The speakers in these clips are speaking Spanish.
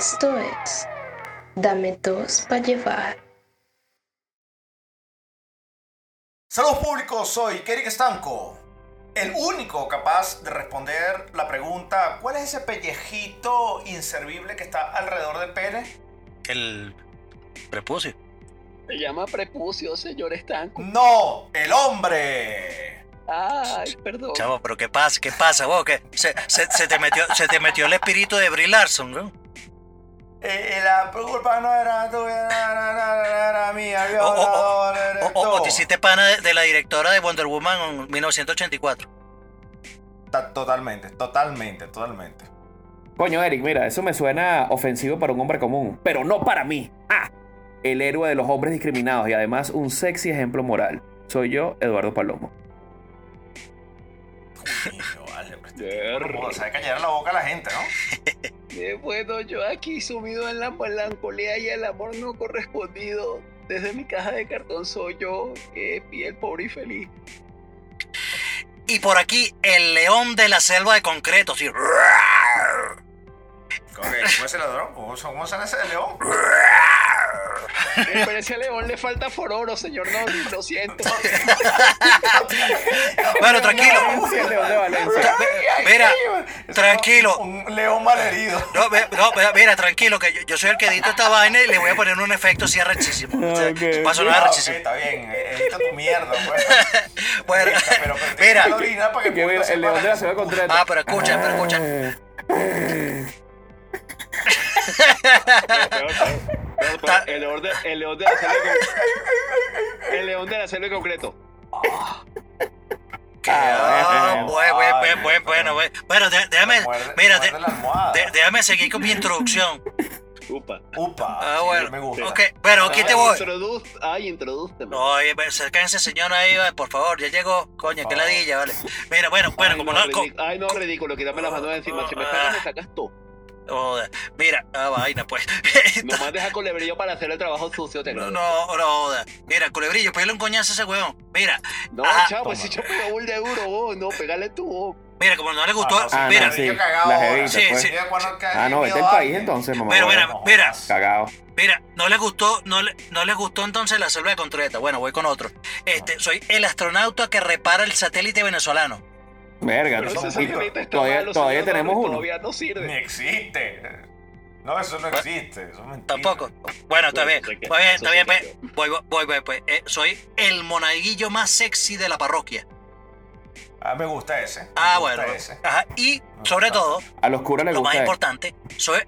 Esto es Dame dos para llevar. Saludos públicos, soy Kerik Estanco, el único capaz de responder la pregunta ¿cuál es ese pellejito inservible que está alrededor del pene? El prepucio. Se llama prepucio, señor Estanco. No, el hombre. Ay, perdón. Chavo, pero ¿qué pasa? ¿Qué pasa, vos? ¿Qué? Se, se- se te metió, se te metió el espíritu de Brie Larson, ¿no? La culpa no era tuya, era, era- era mía, O, o- o- te hiciste pana de, de la directora de Wonder Woman en 1984. Ta- Totalmente, totalmente, totalmente. Coño, Eric, mira, eso me suena ofensivo para un hombre común, pero no para mí. ¡Ah! El héroe de los hombres discriminados y además un sexy ejemplo moral. Soy yo, Eduardo Palomo. Coño, vale, como sabe callar la boca a la gente, ¿no? Eh, bueno, yo aquí sumido en la melancolía y el amor no correspondido. Desde mi caja de cartón soy yo, que piel pobre y feliz. Y por aquí, el león de la selva de concreto, sí. ¿Cómo, que- cómo es el ladrón? ¿Cómo, cómo sale ese león? Eh, Pero ese león le falta fororo, señor. No, lo siento. Bueno, tranquilo. El. Mira, tranquilo. Un, león malherido. No, no, mira, tranquilo, que yo, yo soy el que edito esta vaina y le voy a poner un efecto así arrechísimo. Va a sonar Ah, arrechísimo. está bien, edita tu mierda, pues. Bueno, pero, pero mira. orina para que Que mira, pueda el león de la selva contraria. Ah, pero escucha, pero escucha. El león de, el león de la selva con- El león de la selva en concreto. Que- Ah, ah, bueno, bueno, bueno, bueno, bueno, bueno. Bueno, de- déjame, Muerde- mira, de- de- déjame seguir con mi introducción. Upa. Upa, Ah, sí, bueno. me gusta. Ok, bueno, aquí te Ay, voy. introduz- Ay, introdúceme. Oye, acérquense, señor, ahí, por favor, ya llegó. Coño, qué Oh. ladilla, vale. Mira, bueno, bueno, Ay, como no, no. Ay, no, ridículo, quítame las manos de encima. Si me sacas, me sacas tú. Joder, mira, ah, vaina, pues. No mandes a colebrillo para hacer el trabajo sucio, te No, no, no, joda. Mira, culebrillo, pégale un coñazo a ese huevón. Mira, No, Ah, chavo, pues toma. si yo pego un de euro, vos, no, pegale tú, vos. mira, como no le gustó. Ah, no, Ah, mira, no, sí. Yo cagado la ahora. jevita, Sí, pues. sí. Ah, no, vete miedo al a país entonces, mamá. Mira, huevo. mira, mira. Cagado. Mira, no le gustó, no le, no le gustó entonces la selva de Contreta. Bueno, voy con otro. Este, soy el astronauta que repara el satélite venezolano. Verga, Pero no, ese satélite está todavía, malo, todavía señor, tenemos uno. Todavía no Ni existe. No, eso no existe. Eso es mentira. Tampoco. Bueno, está bien. Está bien, eso está bien. pues, Voy, voy, voy, pues. Eh, soy el monaguillo más sexy de la parroquia. Ah, me gusta ese. me Ah, gusta bueno. ese. Ajá. Y sobre gusta. todo, A los curas les lo más gusta. eso. importante, soy.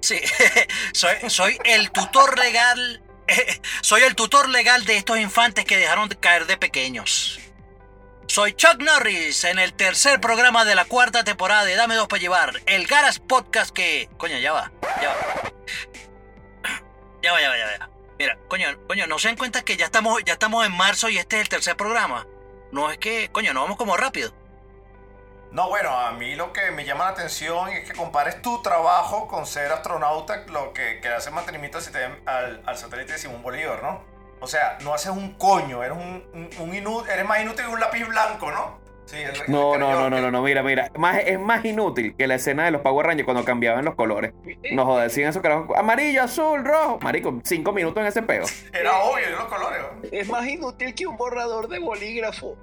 Sí, soy, soy el tutor legal. soy el tutor legal de estos infantes que dejaron de caer de pequeños. Soy Chuck Norris en el tercer programa de la cuarta temporada de Dame Dos para Llevar, el Garas Podcast que. Coño, ya va, ya va. Ya va, ya va, ya va. Mira, coño, coño, no se dan cuenta que ya estamos, ya estamos en marzo y este es el tercer programa. No es que, coño, no vamos como rápido. No, bueno, a mí lo que me llama la atención es que compares tu trabajo con ser astronauta, lo que, que hace mantenimiento al, al satélite de Simón Bolívar, ¿no? O sea, no haces un coño, eres un, un, un inu- eres más inútil que un lápiz blanco, ¿no? Sí, el- el No, no, no, no, no, no, mira, mira. Más, es más inútil que la escena de los Power Rangers cuando cambiaban los colores. No joder, decían esos carajos. Amarillo, azul, rojo. Marico, cinco minutos en ese peo. Era obvio, los colores. ¿no? Es más inútil que un borrador de bolígrafo.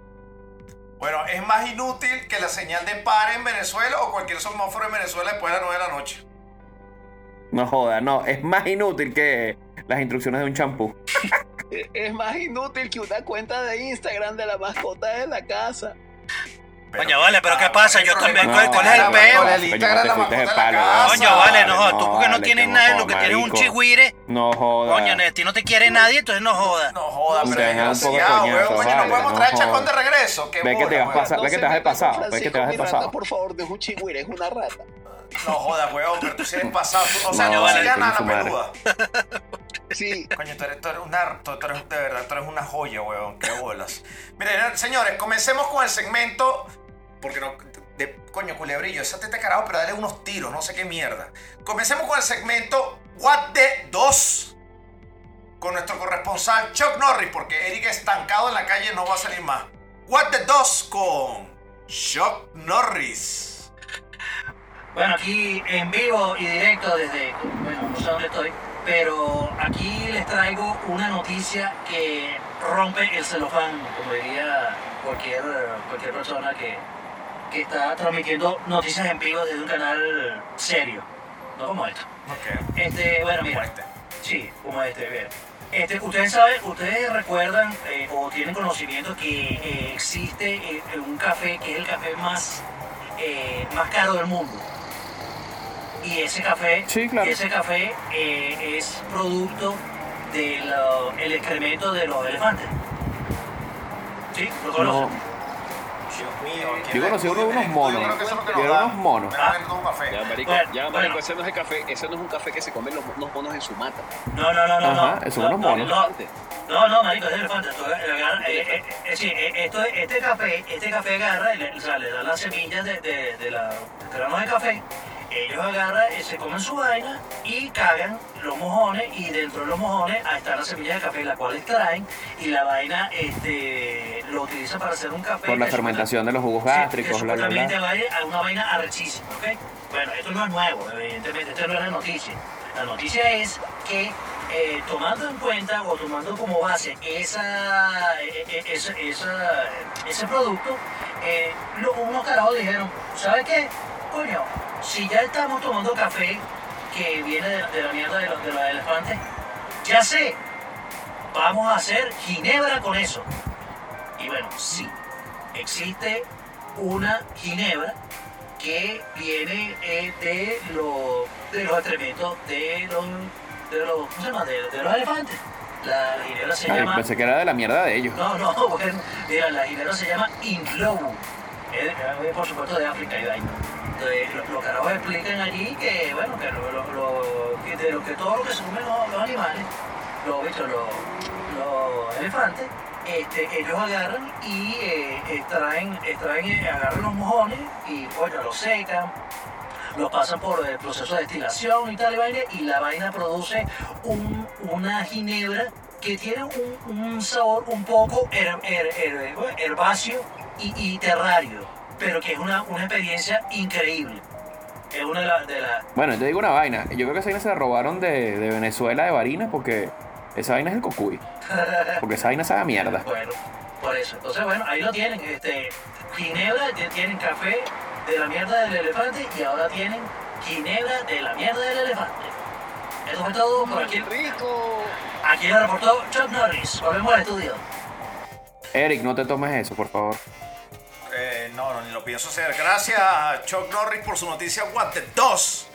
Bueno, es más inútil que la señal de par en Venezuela o cualquier semáforo en Venezuela después de las 9 de la noche. No joda, no. Es más inútil que las instrucciones de un champú. Es más inútil que una cuenta de Instagram de la mascota de la casa. Coño, vale, pero ¿qué ah, pasa? Yo también, con ¿cuál es el peo? Coño, Instagram te la fuiste de mascota de la palo, casa. Coño, vale, no, vale, tú porque no tienes nada, no, lo que tienes es un chigüire. No joda. Coño, a ti no te quiere nadie, entonces no jodas. No joda, pero Deja un poco desgraciado, coñazo, weón. Coño, no podemos no traer chacón de regreso. Ve que te vas weón. pasar- ve que te vas de con pasado, ve que te vas de Miranda, pasado. Por favor, no es un chigüire, es una rata. No joda, weón, pero tú sí eres pasado. O sea, No, no, vale, nada peluda. Sí, Coño, tú eres, tú eres una, tú, tú eres, de verdad, tú eres una joya, weón. Qué bolas. Miren, señores, comencemos con el segmento. Porque no. De, coño, culebrillo, esa teta carajo, pero dale unos tiros, no sé qué mierda. Comencemos con el segmento What the 2 con nuestro corresponsal Chuck Norris, porque Eric estancado en la calle no va a salir más. What the 2 con Chuck Norris. Bueno, aquí en vivo y directo desde, bueno, no sé dónde estoy, pero aquí les traigo una noticia que rompe el celofán, como diría cualquier, cualquier persona que, que está transmitiendo noticias en vivo desde un canal serio, no como esto. Ok. Este, bueno, Como mira, este. sí, como este, bien. Este, ustedes saben, ustedes recuerdan eh, o tienen conocimiento que eh, existe eh, un café que es el café más, eh, más caro del mundo. Y ese café, Sí, claro. ese café eh, es producto del excremento de los elefantes. ¿Sí? ¿Lo conocen? No, Dios mío. ¿quién Yo conocí uno de unos Yo monos. creo que eso es lo que Yo nos era da. unos monos. Ya, marico, Bueno, ya, bueno. marico, ese no es el café, ese no es un café que se comen los, los monos en su mata. No, no, no, no. Ajá, no. esos son no, monos. No, no, marico, es de elefante. Esto, eh, eh, eh, eh, eh, esto, este café, este café agarra, y le, o sea, le da las semillas de, de, de la del grano de café. Ellos agarran, se comen su vaina y cagan los mojones y dentro de los mojones ahí están las semillas de café, las cuales extraen y la vaina este, lo utilizan para hacer un café. por la fermentación de los jugos gástricos, bla, bla, bla. vaya a una vaina arrechísima, ¿ok? Bueno, esto no es nuevo, evidentemente, esto no es la noticia. La noticia es que eh, tomando en cuenta o tomando como base esa, eh, eh, esa- ese producto, eh, unos carajos dijeron, ¿sabe qué? Coño, si ya estamos tomando café que viene de, la mierda de los, de elefantes, ya sé, vamos a hacer ginebra con eso. Y bueno, sí, existe una ginebra que viene eh, de, lo- de los excrementos de los, de los, ¿cómo se llama? De, de los elefantes. La, ginebra se Ay, llama... pensé que era de la mierda de ellos. No, no, porque mira, la ginebra se llama Inglobu. Es, es, por supuesto de África y vaina. Entonces, lo- los carajos explican allí que, bueno, que, lo, lo- lo- que de lo que todo lo que se comen los, los animales, los bichos, los, los elefantes, este, ellos agarran y eh, extraen, extraen, eh, agarran los mojones y, oye, los secan, lo pasan por el proceso de destilación y tal y vaina, y la vaina produce un- una ginebra que tiene un, un sabor un poco her- her- her- herbáceo y, y terrario, pero que es una, una experiencia increíble. Es una de las... La- Bueno, te digo una vaina. Yo creo que esa vaina se la robaron de, de Venezuela, de Barinas, porque esa vaina es el cocuy. Porque esa vaina sabe mierda. bueno, por eso. Entonces, bueno, ahí lo tienen. Este, ginebra, tienen café de la mierda del elefante y ahora tienen ginebra de la mierda del elefante. Eso fue todo por aquí. ¡Rico! Aquí lo reportó Chuck Norris. Volvemos al estudio. Eric, no te tomes eso, por favor. Eh, no, no, ni lo pienso hacer. Gracias a Chuck Norris por su noticia What the 2.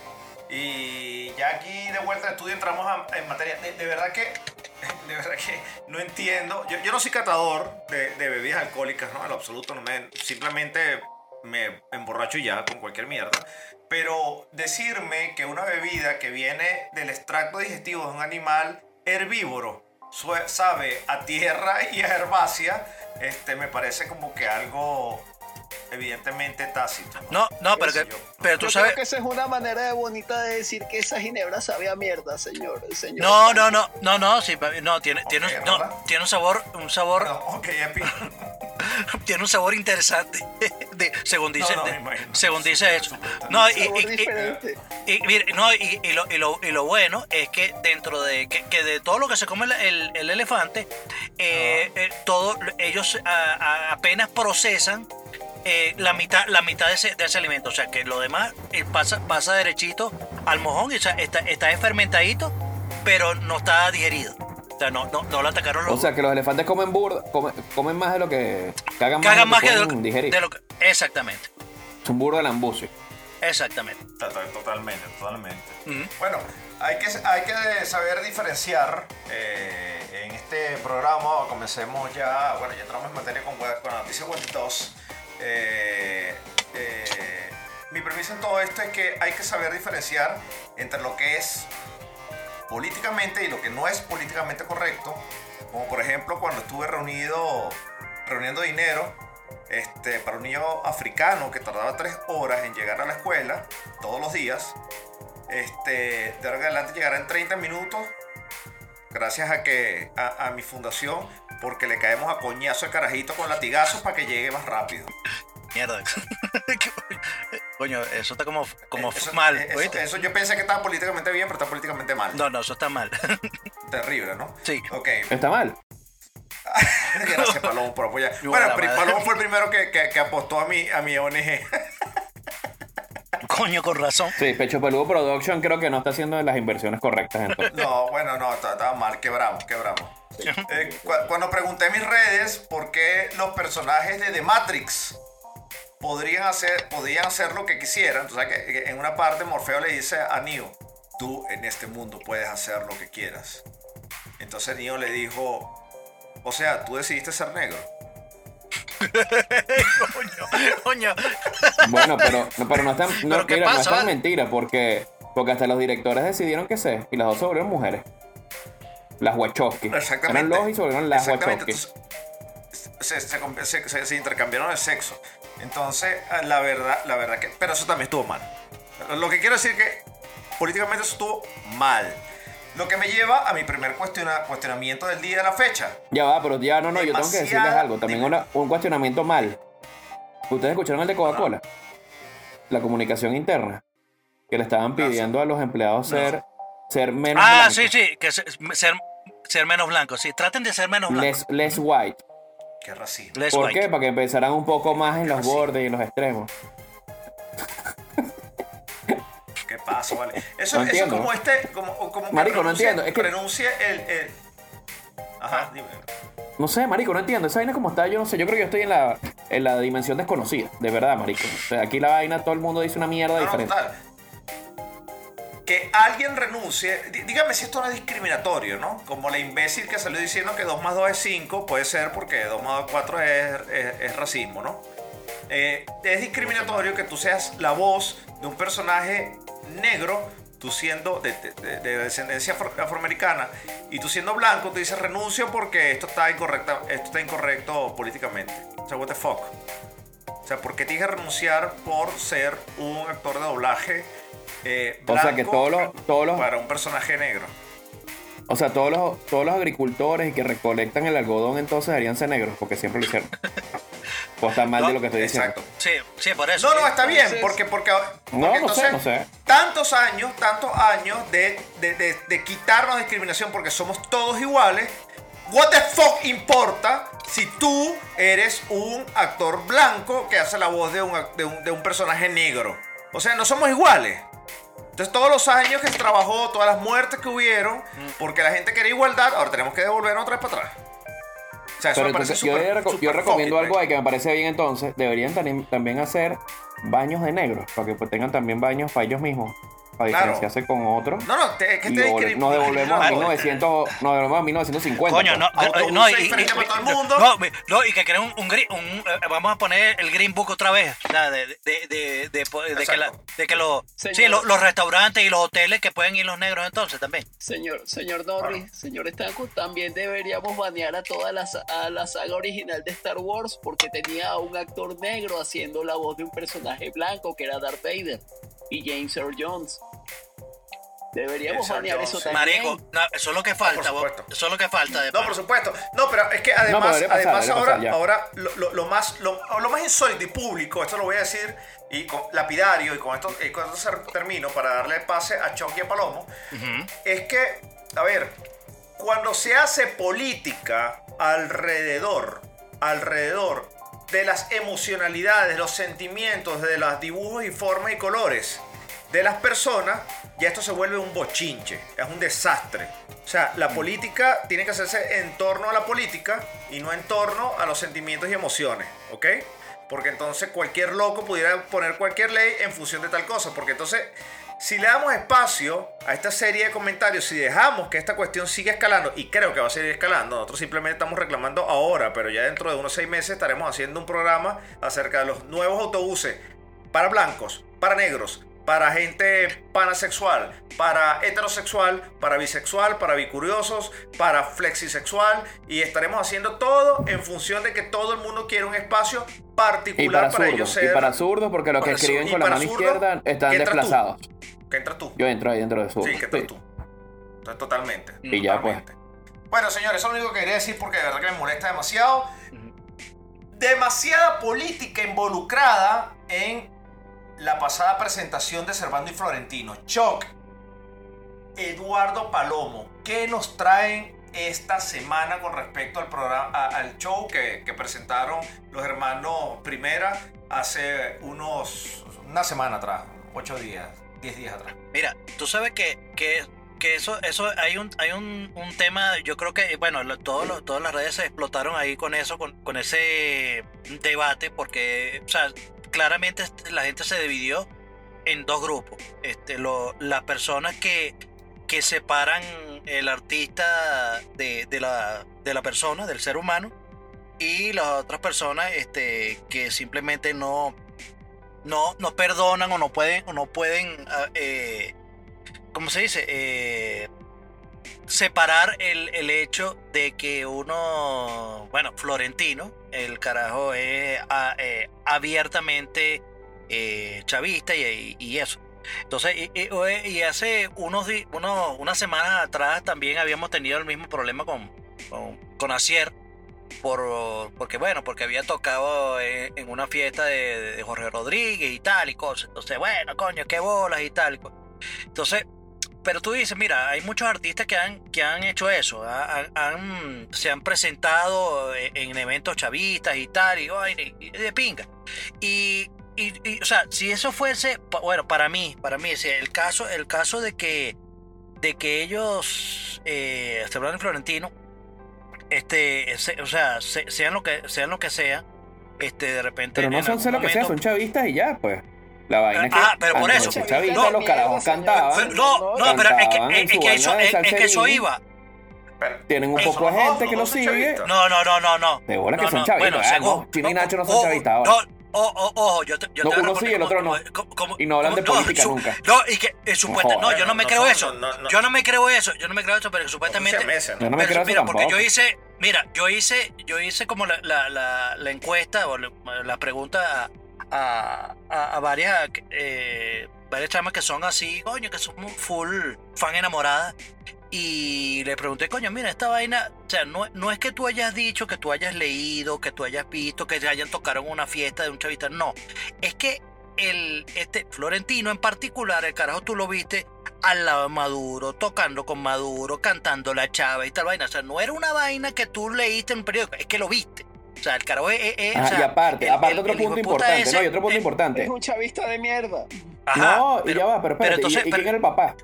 Y ya aquí de vuelta al estudio entramos a- en materia. De, de verdad que. De verdad que no entiendo. Yo, yo no soy catador de, de bebidas alcohólicas, ¿no? En lo absoluto. No me, simplemente me emborracho ya con cualquier mierda. Pero decirme que una bebida que viene del extracto digestivo de un animal herbívoro sabe a tierra y a herbácea, este, me parece como que algo evidentemente tácito. No, no, pero, ¿Qué sé que, yo? pero tú Yo sabes. creo que esa es una manera de bonita de decir que esa ginebra sabe a mierda, señor. señor. No, no, no, no, no, sí, no, tiene, tiene, un- tiene un sabor, un sabor, No, ok, Epi. tiene un sabor interesante, de- según dice, no, de- según dice eso. No, y, y- y- diferente. y, mire, no, y, y lo, y, lo, y lo bueno es que dentro de que, que de todo lo que se come el, el- el elefante, eh, eh, todo ellos a- a- apenas procesan eh, la mitad la mitad de ese, de ese alimento, o sea que lo demás eh, pasa pasa derechito al mojón, y, o sea, está está fermentadito, pero no está digerido. O sea, no, no, no lo atacaron los O sea, que los elefantes comen burda, comen, comen más de lo que. Cagan más, cagan de más que que de lo, digerir. de lo que exactamente, Es un burro de lambucio. exactamente. Total- Totalmente, totalmente. Bueno, hay que, hay que saber diferenciar eh, en este programa. Comencemos ya, bueno, ya entramos en materia con, con la noticia Web 2. Eh, eh, mi premisa en todo esto es que hay que saber diferenciar entre lo que es políticamente y lo que no es políticamente correcto. Como por ejemplo cuando estuve reunido, reuniendo dinero este, para un niño africano que tardaba tres horas en llegar a la escuela todos los días. Este, de ahora en adelante llegará en 30 minutos. Gracias a que a, a mi fundación, porque le caemos a coñazo al carajito con latigazos para que llegue más rápido. Mierda. Coño, eso está como, como Eh, eso, mal, eh, eso- ¿oíste? eso yo pensé que estaba políticamente bien, pero está políticamente mal. No, no, eso está mal. Terrible, ¿no? Sí. Ok. Está mal. Gracias, Palomo, por apoyar. Yo, Bueno. Palomo fue el primero que, que- que apostó a mi, a mi ONG. Coño, con razón. Sí, Pecho Peludo Production creo que no está haciendo las inversiones correctas entonces. No, bueno, no, está- estaba mal, quebramos, quebramos. Eh, cu- cuando pregunté en mis redes por qué los personajes de The Matrix podrían hacer, podían hacer lo que quisieran, tú sabes que en una parte Morfeo le dice a Neo, tú en este mundo puedes hacer lo que quieras. Entonces Neo le dijo, o sea, tú decidiste ser negro. Coño. Bueno, pero, no, pero no es tan, no, ¿Pero mira, no pasa, es tan vale? mentira porque, porque hasta los directores decidieron que se y las dos se volvieron mujeres. Las Wachowski. Exactamente. Eran los y se las. Wachowski. Se, se- se- se- se intercambiaron el sexo. Entonces, eh, la verdad, la verdad que. Pero eso también estuvo mal. Lo que quiero decir que políticamente eso estuvo mal. Lo que me lleva a mi primer cuestiona- cuestionamiento del día de la fecha. Ya va, pero ya no, no, yo tengo que decirles algo. También una- un cuestionamiento mal. ¿Ustedes escucharon el de Coca-Cola? La comunicación interna. Que le estaban pidiendo a los empleados ser, ser menos Ah, blancos. sí, sí, que se- ser, ser menos blancos. Sí, traten de ser menos blancos. Less, less white. Qué racismo. Less ¿Por white. qué? Para que pensaran un poco más en los bordes y en los extremos. ¿Qué pasa, vale? Eso, No eso como ¿no? este. Como, como que Marico, no entiendo, es que- Renuncie el. el- Ajá, dime. No sé, marico, no entiendo. Esa vaina como está, yo no sé. Yo creo que yo estoy en la, en la dimensión desconocida. De verdad, marico. O sea, aquí la vaina, todo el mundo dice una mierda No, no, diferente. total. Que alguien renuncie, dí- dígame si esto no es discriminatorio, ¿no? Como la imbécil que salió diciendo que 2 más 2 es 5, puede ser porque 2 más 2 es 4 es, racismo, ¿no? Eh, es discriminatorio que tú seas la voz de un personaje negro, tú siendo de, de- de- de descendencia afro- afroamericana, y tú siendo blanco, tú dices renuncio porque esto está, incorrecta, esto está incorrecto políticamente. O sea, what the fuck. O sea, ¿por qué tienes que renunciar por ser un actor de doblaje eh, O sea, que todos los, todos los, para un personaje negro? o sea, todos los, todos los agricultores y que recolectan el algodón entonces deberían ser negros, porque siempre lo hicieron. O está mal de lo que estoy diciendo. Exacto. Sí, sí, por eso. No, no, está bien, Entonces- porque, porque, porque No, no sé, entonces, no sé. tantos años, tantos años de, de, de- de quitarnos discriminación porque somos todos iguales. What the fuck importa si tú eres un actor blanco que hace la voz de un, de un, de un personaje negro? O sea, no somos iguales. Entonces todos los años que se trabajó, todas las muertes que hubieron, porque la gente quería igualdad, ahora tenemos que devolvernos otra vez para atrás. O sea, eso Pero me parece entonces, yo, reco- yo recomiendo algo ahí que me parece bien entonces. Deberían también hacer baños de negros, para que pues, tengan también baños para ellos mismos, para Claro. diferenciarse con otros. No, no, te, que y te discrimin- nos devolvemos a Claro. 1900, nos devolvemos a 1950. Coño, no, pues. no, y, diferentes y- para todo el no, mundo. no, no, y que creen un, un, eh, vamos a poner el Green Book otra vez, o sea, de, de, de, de, de- de que, la- de que los, sí, los, los restaurantes y los hoteles que pueden ir los negros entonces también. Señor, señor Norris, señor Stanco, también deberíamos banear a toda la, a la saga original de Star Wars porque tenía a un actor negro haciendo la voz de un personaje blanco que era Darth Vader y James Earl Jones. Deberíamos Jones, eso también. Marico, no, eso es lo que falta, por vos, supuesto. eso es lo que falta. De No, por supuesto. No, pero es que además, pasar, además ahora, pasar ahora lo, lo- lo más, lo, lo más insólito y público, esto lo voy a decir y con, lapidario, y con esto, y con esto termino para darle pase a Chucky y a Palomo, es que, a ver, cuando se hace política alrededor, alrededor de las emocionalidades, los sentimientos, de los dibujos y formas y colores de las personas, ya esto se vuelve un bochinche, es un desastre. O sea, la política tiene que hacerse en torno a la política y no en torno a los sentimientos y emociones, ¿ok? Porque entonces cualquier loco pudiera poner cualquier ley en función de tal cosa, porque entonces si le damos espacio a esta serie de comentarios, si dejamos que esta cuestión siga escalando, y creo que va a seguir escalando, nosotros simplemente estamos reclamando ahora, pero ya dentro de unos seis meses estaremos haciendo un programa acerca de los nuevos autobuses para blancos, para negros, para gente panasexual, para heterosexual, para bisexual, para bicuriosos, para flexisexual, y estaremos haciendo todo en función de que todo el mundo quiere un espacio Y particular para para, ellos y para zurdos, porque los que escriben con la mano zurdos, izquierda están tú. desplazados. Que entras tú. Yo entro ahí dentro de zurdos. Sí, que entras sí. tú. Entonces, Totalmente. Y ya, pues. Bueno, señores, eso es lo único que quería decir porque de verdad que me molesta demasiado. Demasiada política involucrada en la pasada presentación de Servando y Florentino. Choc, Eduardo Palomo, ¿qué nos traen esta semana con respecto al programa, al show que, presentaron los hermanos Primera hace unos una semana atrás, ocho días, diez días atrás? Mira, tú sabes que, que, que eso, eso hay un, hay un, un tema, yo creo que, bueno, lo- todos todas las redes se explotaron ahí con eso, con, con ese debate, porque, o sea, claramente este, la gente se dividió en dos grupos. Este, lo- las personas que, que separan el artista de, de la, de la persona, del ser humano, y las otras personas este, que simplemente no, no, no perdonan o no pueden, o no pueden ah, eh, ¿cómo se dice? Eh, separar el, el hecho de que uno, bueno, Florentino, el carajo es ah, eh, abiertamente eh, chavista y, eso. Entonces, y, hace unos, unos unas semanas atrás también habíamos tenido el mismo problema con, con, Asier, por, porque bueno, porque había tocado en, una fiesta de, Jorge Rodríguez y tal y cosas. Entonces, bueno, coño, qué bolas y tal. y Entonces, pero tú dices, mira, hay muchos artistas que han, que han hecho eso, ha- han- han- se han presentado en, en eventos chavistas y tal, y, y- y de pinga. Y, y- y, o sea, si eso fuese, bueno, para mí, para mí, el caso, el caso de que, de que ellos, eh, Sebastián Florentino, este, se- o sea, se- sean lo que, sean lo que sea, este, de repente. Pero no son lo que sea, son chavistas y ya, pues. La vaina es que. Ah, pero por eso. No, los carajos cantaban. Pero- no, no, pero es que, es, que eso, es, es que eso iba. Tienen un poco de gente que son sigue. No, no, no, no, no. De bola que son no, chavistas. bueno, según- no, Chino y Nacho no son ojo, chavistas ahora. No, o- o- ojo, yo te, yo No, te uno sí y el otro como- no. como- como- Y no hablan de política su- nunca. No, y que eh, supuesta- no, yo no me No creo eso. no, no. Yo no me creo eso. Yo no me creo eso, pero supuestamente. Yo no me creo eso mira, porque yo hice, mira, yo hice, yo hice como la, la, la, la encuesta o la, la pregunta a, varias, eh, varias chamas que son así, coño, que son full fan enamorada. Y le pregunté, coño, mira, esta vaina, o sea, no, no es que tú hayas dicho, que tú hayas leído, que tú hayas visto, que hayan tocado en una fiesta de un chavista, no. Es que el, este Florentino en particular, el carajo, tú lo viste al lado de Maduro, tocando con Maduro, cantando la chava y tal vaina. O sea, no era una vaina que tú leíste en un periódico, es que lo viste. O sea, el carajo es. es- o sea, y aparte, el- aparte el- otro el punto importante, ese, no, y otro punto importante. Es un chavista de mierda. ajá, no, y pero- ya va, pero espérate, entonces, ¿y, y pero- quién era el papá?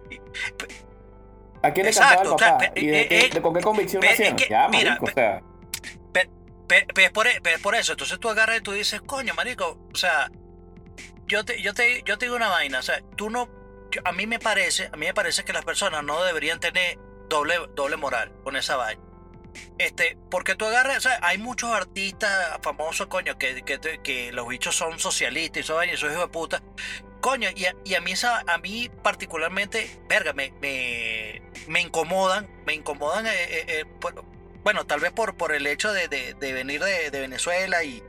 ¿A quién le Exacto, cantaba el papá? pe- ¿Y de, eh, qué- eh, de con qué convicción lo es hacían? que, Ya, mira, marico, o sea... Pe- pe- pe- es por eso. Entonces tú agarras y tú dices, coño, marico, o sea, yo te, yo te, yo te digo una vaina, o sea, tú no, yo- a mí me parece, a mí me parece que las personas no deberían tener doble, doble moral con esa vaina. Este, porque tú agarras, o sea, hay muchos artistas famosos, coño, que, que, que los bichos son socialistas y eso, y esos hijos de puta. Coño, y a, y a mí esa, a mí particularmente, verga, me, me, me incomodan, me incomodan, eh, eh, eh, por- bueno, tal vez por, por el hecho de, de- de venir de, de Venezuela y,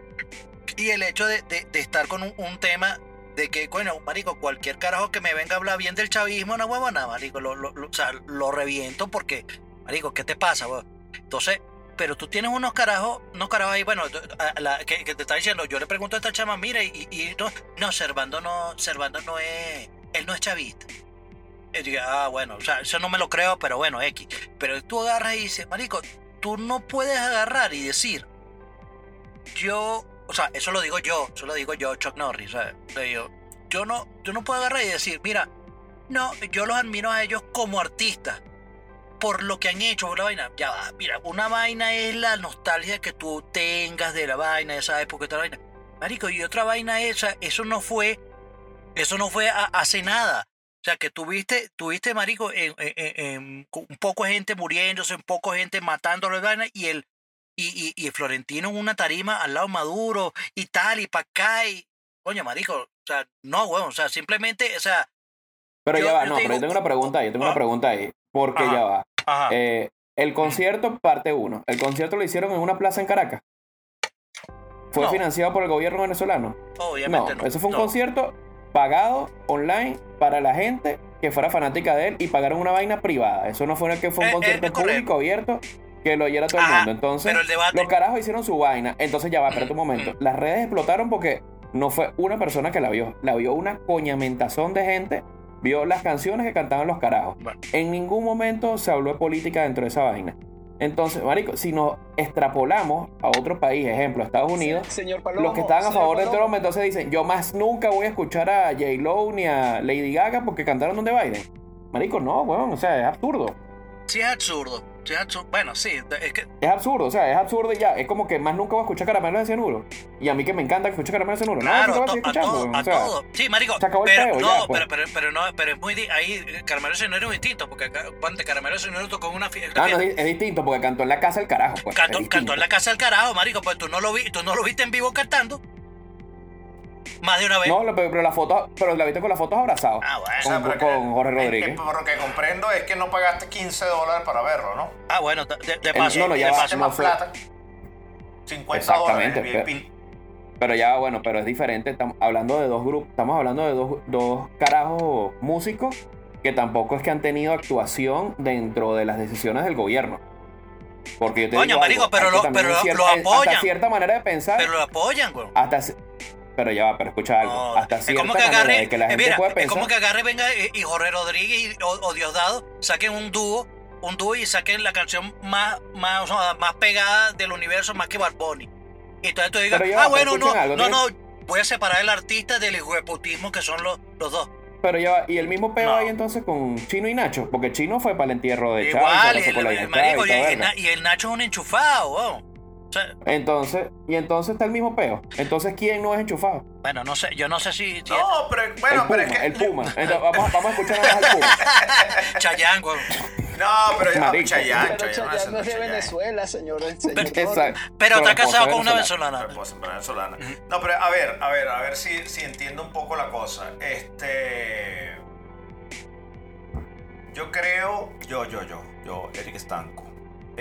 y el hecho de, estar con un, un tema de que, coño, marico, cualquier carajo que me venga a hablar bien del chavismo, no huevo nada, marico, lo, lo- lo- o sea, lo reviento porque, marico, ¿qué te pasa? Entonces, pero tú tienes unos carajos, unos carajos ahí, bueno, a- la- que, te está diciendo, yo le pregunto a esta chama, mira, y, y no, Servando no, Servando no es, él no es chavista. Y digo, ah, bueno, o sea, eso no me lo creo, pero bueno, X. Pero tú agarras y dices, marico, tú no puedes agarrar y decir, yo, o sea, eso lo digo yo, eso lo digo yo, Chuck Norris, ¿sabes? O sea, yo, yo no, yo no puedo agarrar y decir, mira, no, yo los admiro a ellos como artistas, por lo que han hecho, por la vaina. Ya va, mira, una vaina es la nostalgia que tú tengas de la vaina, de esa época, de la vaina. Marico, y otra vaina esa, eso no fue, eso no fue a- hace nada. O sea, que tuviste, tuviste, marico, en, en- en- en un poco de gente muriéndose, un poco de gente matándolo de vaina, y el, y, y, y Florentino en una tarima al lado Maduro, y tal, y para acá, y, coño, marico, o sea, no, weón, o sea, simplemente, o sea, Pero Yo- ya va, no, pero yo tengo una pregunta ahí, yo tengo Ah. una pregunta ahí. Porque Ajá. ya va. Ajá, Eh, el concierto, parte 1. El concierto lo hicieron en una plaza en Caracas. ¿Fue No. financiado por el gobierno venezolano? No, obviamente no. eso fue un no. concierto pagado online para la gente que fuera fanática de él y pagaron una vaina privada. Eso no fue que fue un Eh, eh, concierto público abierto que lo oyera todo el mundo. Entonces, pero el debate- los carajos hicieron su vaina. Entonces ya va, espérate un momento. Las redes explotaron porque no fue una persona que la vio, la vio una coñamentazón de gente, vio las canciones que cantaban los carajos. Bueno. En ningún momento se habló de política dentro de esa vaina. Entonces, marico, si nos extrapolamos a otro país, ejemplo, Estados Unidos, Señor Palomo, los que estaban a favor de Palomo. Trump, entonces dicen, yo más nunca voy a escuchar a J-Lo ni a Lady Gaga porque cantaron donde Biden. Marico, no, weón, o sea, es absurdo. Sí es absurdo. Sí es absurdo. Bueno, sí, es que Es absurdo, o sea, es absurdo y ya. Es como que más nunca voy a escuchar caramelos de cianuro. Y a mí que me encanta que escuche caramelos de cianuro. Claro, no, a, to- a todo, weón, a o sea, todo. Sí, marico. se acabó el pero, peo, no, ya, pues. pero, pero, pero no, pero es muy ahí Caramelo Sonero es distinto, porque ponte Caramelo Sonero tocó en una fiesta. Ah, no, es, es distinto porque cantó en la casa del carajo. Pues, es cantó, cantó en la casa del carajo, marico, pues tú no lo vi, tú no lo viste en vivo cantando. Más de una vez. No, lo- pero, pero la foto, pero la viste con las fotos abrazados. Ah, bueno. O sea, Con, pero con que- Jorge es que Rodríguez. por lo que comprendo es que no pagaste 15 dólares para verlo, ¿no? Ah, bueno, de, de El- paso. no, no, ya de va, paso. Pagaste no más fue- plata. 50 Exactamente, dólares. pero- VIP. Pero ya, bueno, pero es diferente. Estamos hablando de dos grupos. Estamos hablando de dos, dos carajos músicos que tampoco es que han tenido actuación dentro de las decisiones del gobierno. Porque yo te Coño, digo marico, algo, pero lo- también pero lo- cier- lo eh, apoyan. Hasta cierta manera de pensar. Pero lo apoyan, güey. hasta pero ya va, pero escucha algo. No, hasta es como que agarre, que la eh, gente mira, puede es pensar. como que agarre venga y, y Jorge Rodríguez y, o, o Diosdado saquen un dúo, un dúo y saquen la canción más, más, o sea, más pegada del universo más que Bad Bunny. Y entonces tú digas, ah bueno, no, algo, no, no, voy a separar el artista del hijueputismo que son los, los dos. Pero ya va, y el mismo peo No. ahí entonces con Chino y Nacho. Porque Chino fue para el entierro de Chávez. Igual, el, el marico, y, y el, y el Nacho es un enchufado, weón. Entonces, y entonces está el mismo peo. Entonces, ¿quién no es enchufado? bueno, no sé, yo no sé si, si No, pero bueno, el Puma, pero es que. el Puma. Entonces, vamos, vamos a escuchar más al Puma. weón. No, pero ya, Marico. Chayanne, Pero Chayanne, Chayanne no es de. Venezuela, señor. señor Exacto. Pero está casado con una venezolana. No, pero a ver, a ver, a ver si, si entiendo un poco la cosa. Este. Yo creo, yo, yo, yo, yo, Eric Stanco,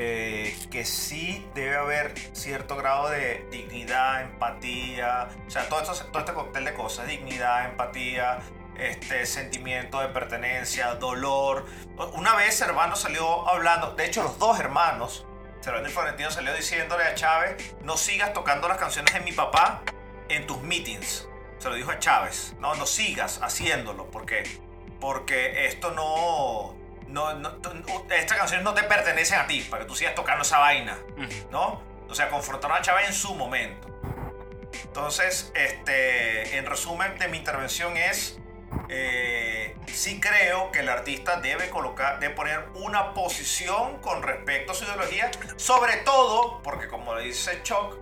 eh, que sí debe haber cierto grado de dignidad, empatía, o sea, todo, esto, todo este cóctel de cosas, dignidad, empatía, este sentimiento de pertenencia, dolor. Una vez Servando salió hablando, de hecho los dos hermanos, Servando y Florentino salió diciéndole a Chávez, no sigas tocando las canciones de mi papá en tus meetings. Se lo dijo a Chávez, no, no sigas haciéndolo, porque, porque esto no, no, no- tú- estas canciones no te pertenecen a ti, para que tú sigas tocando esa vaina. ¿no? O sea, confrontaron a Chávez en su momento. Entonces, este, en resumen de mi intervención es, eh, sí creo que el artista debe colocar, debe poner una posición con respecto a su ideología, sobre todo, porque como le dice Chuck,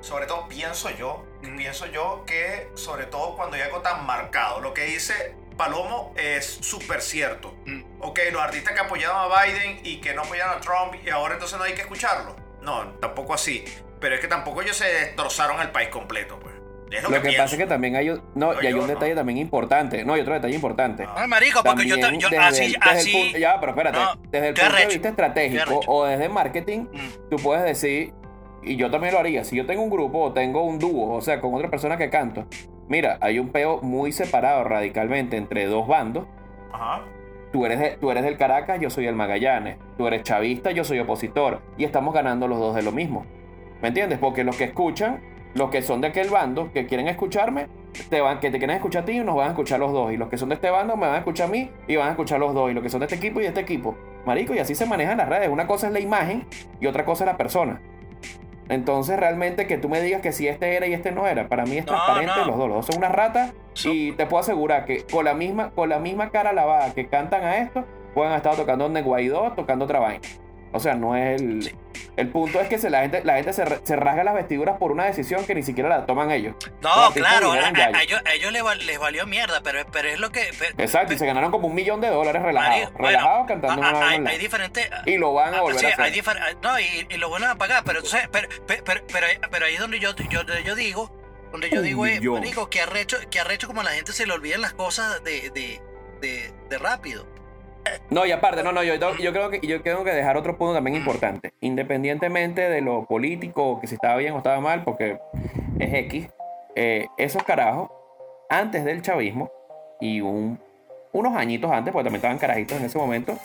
sobre todo pienso yo, Mm. pienso yo que sobre todo cuando hay algo tan marcado, lo que dice Palomo es súper cierto. Mm. Ok, los artistas que apoyaron a Biden y que no apoyaron a Trump y ahora entonces no hay que escucharlo. No, tampoco así. Pero es que tampoco ellos se destrozaron el país completo, pues. Es lo, Lo que, pasa es que también hay, un- no, y hay yo, un ¿no? detalle también importante. No, hay otro detalle importante. Ah. Ay, marico, porque yo, También te- yo desde así, el- punto- ya, pero espérate. No, desde el punto de vista estratégico o desde marketing, Mm. tú puedes decir, y yo también lo haría, si yo tengo un grupo o tengo un dúo, o sea, con otra persona que canto, mira, hay un peo muy separado radicalmente entre dos bandos. Ajá. Tú eres, de- tú eres del Caracas, yo soy el Magallanes. Tú eres chavista, yo soy opositor. Y estamos ganando los dos de lo mismo. ¿Me entiendes? Porque los que escuchan, los que son de aquel bando, que quieren escucharme, te van, que te quieren escuchar a ti y nos van a escuchar los dos. Y los que son de este bando me van a escuchar a mí y van a escuchar los dos. Y los que son de este equipo y de este equipo. Marico, y así se manejan las redes. Una cosa es la imagen y otra cosa es la persona. Entonces, realmente que tú me digas que si este era y este no era, para mí es No, transparente no. los dos. Los dos son una rata y te puedo asegurar que con la misma, con la misma cara lavada que cantan a esto, pueden estar tocando donde Guaidó, tocando otra vaina. O sea, no es el. Sí. El punto es que se, la gente, la gente se, rasga las vestiduras por una decisión que ni siquiera la toman ellos. No, claro, a, ellos, a ellos les, val- les valió mierda, pero, pero es lo que. pero- Exacto, y se ganaron como un millón de dólares relajados. Bueno, relajados cantando una hay, hay diferentes. Y lo van a Ah, volver sí, a hacer. hay difer- ah, no, y, y lo vuelven a pagar, pero entonces, pero, pero, ahí es donde yo, yo, yo digo, donde yo Un digo marico, que arrecho, que arrecho como a la gente se le olvidan las cosas de, de, de, de rápido. No, y aparte, no, no, yo, yo creo que yo tengo que dejar otro punto también importante. Independientemente de lo político, que si estaba bien o estaba mal, porque es X, eh, esos carajos, antes del chavismo y un- unos añitos antes, porque también estaban carajitos en ese momento,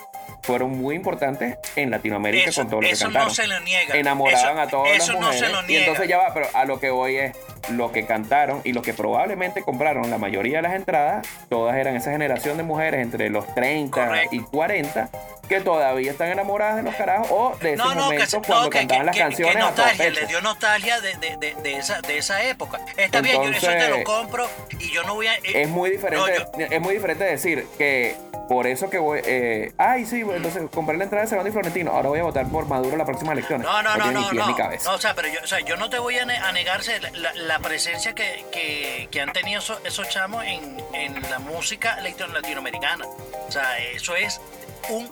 fueron muy importantes en Latinoamérica Eso, con todo lo que eso cantaron. no se lo niega. Enamoraban Eso- a todas Eso las no mujeres. se lo y niega. entonces ya va, pero a lo que voy es, lo que cantaron y lo que probablemente compraron la mayoría de las entradas, todas eran esa generación de mujeres entre los 30 Correcto. y 40 que todavía están enamoradas de los carajos o de ese No, no, que, cuando no, que, cantaban que- las canciones nostalgia, le dio nostalgia de, de, de, de esa, de esa época. Está bien, yo eso te Entonces, lo compro y yo no voy a... eh, Es muy diferente, no, yo- es muy diferente decir que por eso que voy, eh, ay sí, entonces compré la entrada de Cervantes y Florentino, ahora voy a votar por Maduro en las próximas elecciones. No, no, no, no, no. cabeza. No, o sea, pero yo, o sea, yo no te voy a, ne- a negarse la, la- presencia que, que, que han tenido esos, esos chamos en, en la música latino- latinoamericana. O sea, eso es un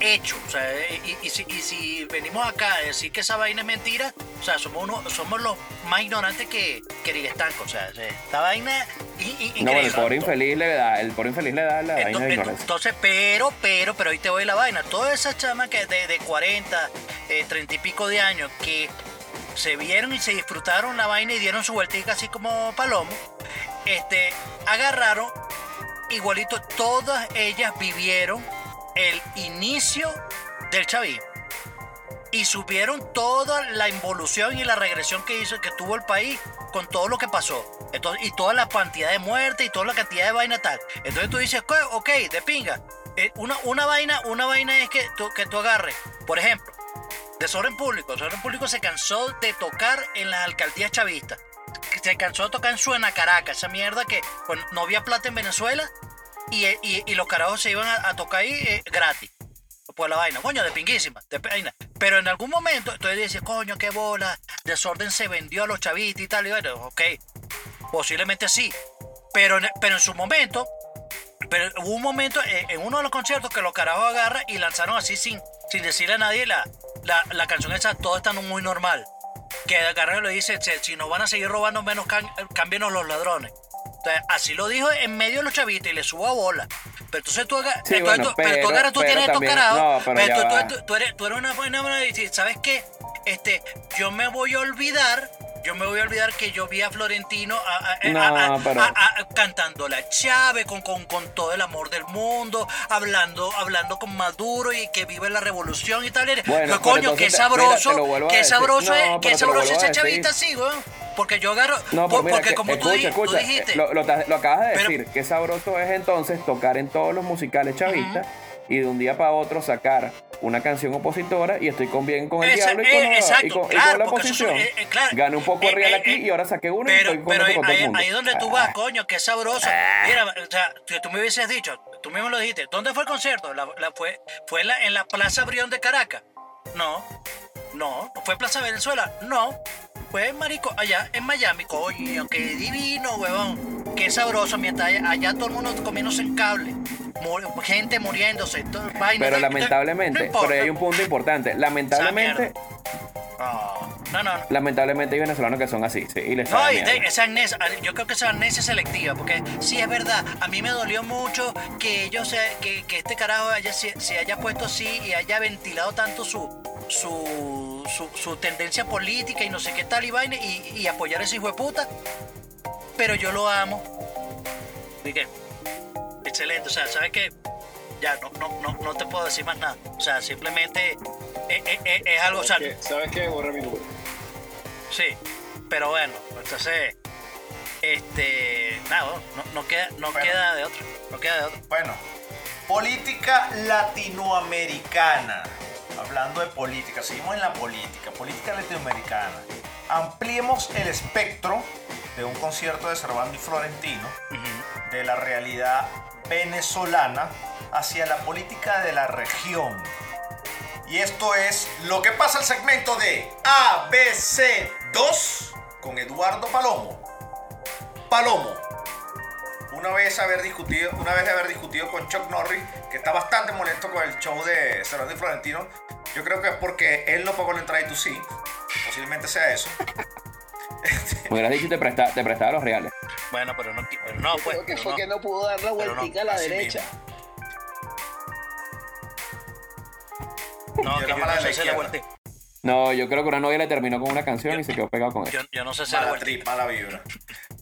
hecho. O sea, y, y si, y si venimos acá a decir que esa vaina es mentira, o sea, somos uno, somos los más ignorantes que, que Eric Estanco. O sea, esta vaina y, no, el pobre infeliz le da, el pobre infeliz le da la vaina de ignorancia. entonces, pero, pero, pero ahí te voy la vaina. Todas esas chamas que de, de 40, eh, 30 y pico de años que se vieron y se disfrutaron la vaina y dieron su vueltica así como palomo, este, agarraron, igualito, todas ellas vivieron el inicio del chavismo. Y supieron toda la involución y la regresión que hizo, que tuvo el país con todo lo que pasó. Entonces, y toda la cantidad de muertes y toda la cantidad de vaina tal. Entonces tú dices, "Co- ok, de pinga. Eh, una, una vaina, una vaina es que tú, que tú agarres, por ejemplo, desorden público. Desorden público se cansó de tocar en las alcaldías chavistas. Se cansó de tocar en Suena Caracas, esa mierda que no había plata en Venezuela y, y- y los carajos se iban a, tocar ahí eh, gratis. Pues la vaina, coño, de pinguísima, de vaina. Pero en algún momento, entonces dices, coño, qué bola, desorden se vendió a los chavistas y tal. Y bueno, ok, posiblemente sí. Pero pero en su momento, pero hubo un momento eh, en uno de los conciertos que los carajos agarran y lanzaron así sin, sin decirle a nadie la, la, la canción esa, todo está muy normal. Que agarran y le dice, "Che, si nos van a seguir robando menos, can, cámbienos los ladrones. Así lo dijo en medio de los chavistas y le subo a bola. Pero entonces tú, aga- Sí, entonces bueno, tú- pero tú pero- agarras, tú pero tienes estos carajos, no, pero pero tú, tú- eres, tú eres una buena y ¿sabes qué? Este, yo me voy a olvidar, yo me voy a olvidar que yo vi a Florentino a- a- No, a- a- cantando la chave con, con, con todo el amor del mundo, hablando, hablando con Maduro y que vive la revolución y tal. Bueno, Pero, pero coño, qué sabroso, qué sabroso No, es, pero qué sabroso vuelvo ese a decir. chavista así, weón. Porque yo agarro, No, pero por- mira, porque que- como tú, escucha, tú escucha, dijiste, eh, Lo, lo ta- lo acabas de Pero- decir, qué sabroso es entonces tocar en todos los musicales chavistas y de un día para otro sacar una canción opositora y estoy con bien con el Esa- diablo y con, eh, la, exacto, y con- y claro, con la oposición. eh, claro. Gané un poco Eh, real aquí y ahora saqué uno y Pero, estoy pero ahí, con todo el ahí- mundo. ahí donde tú vas, Ah. coño, qué sabroso. Mira, o sea, si tú me hubieses dicho, tú mismo lo dijiste, ¿dónde fue el concierto? La, la fue fue en la, en la Plaza Brión de Caracas. No, no. ¿Fue Plaza Venezuela? No. Fue, marico, allá en Miami. Coño, qué divino, huevón. Qué sabroso. Mientras allá, allá todo el mundo comiéndose en cable. Gente muriéndose. todo- vaina, Pero lamentablemente, no pero hay un punto importante. Lamentablemente, No, no, no. lamentablemente hay venezolanos que son así, sí, y les No, y de- esa amnesia, yo creo que esa amnesia selectiva, porque sí es verdad, a mí me dolió mucho que ellos se- que, que este carajo haya, se, se haya puesto así y haya ventilado tanto su, su, su, su tendencia política y no sé qué tal y vaina y, y apoyar a ese hijo de puta. Pero yo lo amo. Dije, excelente, o sea, ¿sabes qué? Ya, no, no, no, no te puedo decir más nada. O sea, simplemente es, es- es- es algo, o sea, ¿Sabes qué? Borra mi número. Sí, pero bueno, entonces, este, nada, no, no queda, no Bueno. queda de otro, no queda de otro. Bueno, política latinoamericana. Hablando de política, seguimos en la política, política latinoamericana. Ampliemos el espectro de un concierto de Cervantes y Florentino de la realidad venezolana hacia la política de la región. Y esto es lo que pasa al segmento de ABC2 con Eduardo Palomo. Palomo, una vez haber discutido, una vez de haber discutido con Chuck Norris, que está bastante molesto con el show de Cervantes y Florentino, yo creo que es porque él no pagó la entrada y tú sí. Posiblemente sea eso. Me hubieras dicho y te prestaba, te prestaba los reales. Bueno, pero no, pero no, pues, Creo que pero fue no. que no pudo dar la no, vueltica a la derecha. no, Yo que yo no la sé si la izquierda. vuelta. No, yo creo que una novia le terminó con una canción y se quedó pegado con eso. yo no sé si la Mala vuelta. trip, mala vibra.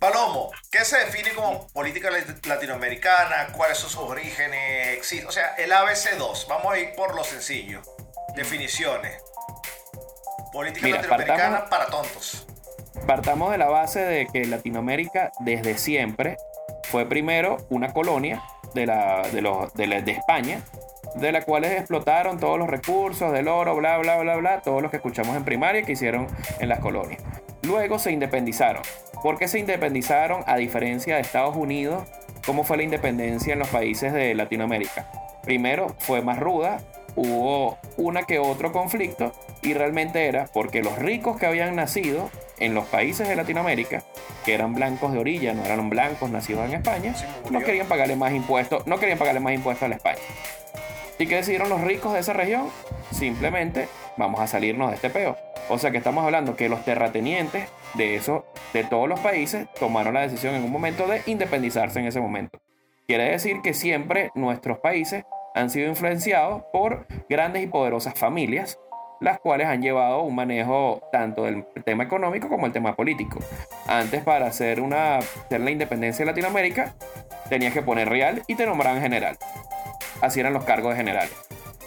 Palomo, ¿qué se define como política lat- latinoamericana? ¿Cuáles son sus orígenes? Existe- O sea, el ABC2. Vamos a ir por lo sencillo. Definiciones. Política Mira, latinoamericana partamos- para tontos. Partamos de la base de que Latinoamérica desde siempre fue primero una colonia de, la, de, los, de, la- de España, de la cual explotaron todos los recursos del oro, bla, bla, bla, bla, todos los que escuchamos en primaria que hicieron en las colonias. Luego se independizaron. ¿Por qué se independizaron a diferencia de Estados Unidos? ¿Cómo fue la independencia en los países de Latinoamérica? Primero fue más ruda, hubo una que otro conflicto y realmente era porque los ricos que habían nacido en los países de Latinoamérica, que eran blancos de orilla, no eran blancos nacidos en España, no querían pagarle más impuestos, no querían pagarle más impuestos a la España. ¿Y qué decidieron los ricos de esa región? Simplemente vamos a salirnos de este peo. O sea que estamos hablando que los terratenientes de eso, de todos los países, tomaron la decisión en un momento de independizarse en ese momento. Quiere decir que siempre nuestros países han sido influenciados por grandes y poderosas familias, las cuales han llevado un manejo tanto del tema económico como el tema político. Antes para hacer, una, hacer la independencia de Latinoamérica, tenías que poner real y te nombraban general. Así eran los cargos de generales.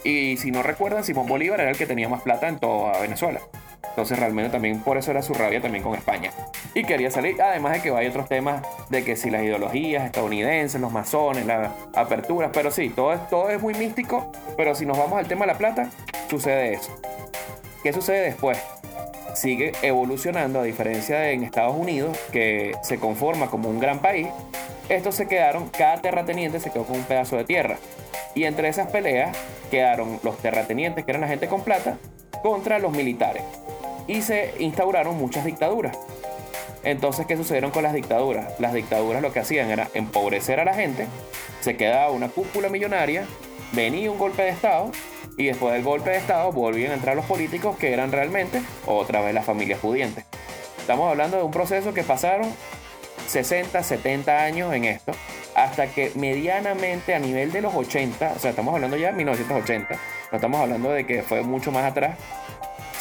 Y si no recuerdan, Simón Bolívar era el que tenía más plata en toda Venezuela. Entonces realmente también por eso era su rabia también con España. Y quería salir, además de que hay otros temas de que si las ideologías estadounidenses, los masones, las aperturas, pero sí, todo todo es muy místico, pero si nos vamos al tema de la plata, sucede eso. ¿Qué sucede después? Sigue evolucionando a diferencia de en Estados Unidos, que se conforma como un gran país. Estos se quedaron, cada terrateniente se quedó con un pedazo de tierra. Y entre esas peleas quedaron los terratenientes, que eran la gente con plata, contra los militares. Y se instauraron muchas dictaduras. Entonces, ¿qué sucedieron con las dictaduras? Las dictaduras lo que hacían era empobrecer a la gente, se quedaba una cúpula millonaria, venía un golpe de Estado y después del golpe de Estado volvían a entrar los políticos que eran realmente otra vez las familias pudientes. Estamos hablando de un proceso que pasaron 60, 70 años en esto, hasta que medianamente a nivel de los 80, o sea, estamos hablando ya de 1980, no estamos hablando de que fue mucho más atrás,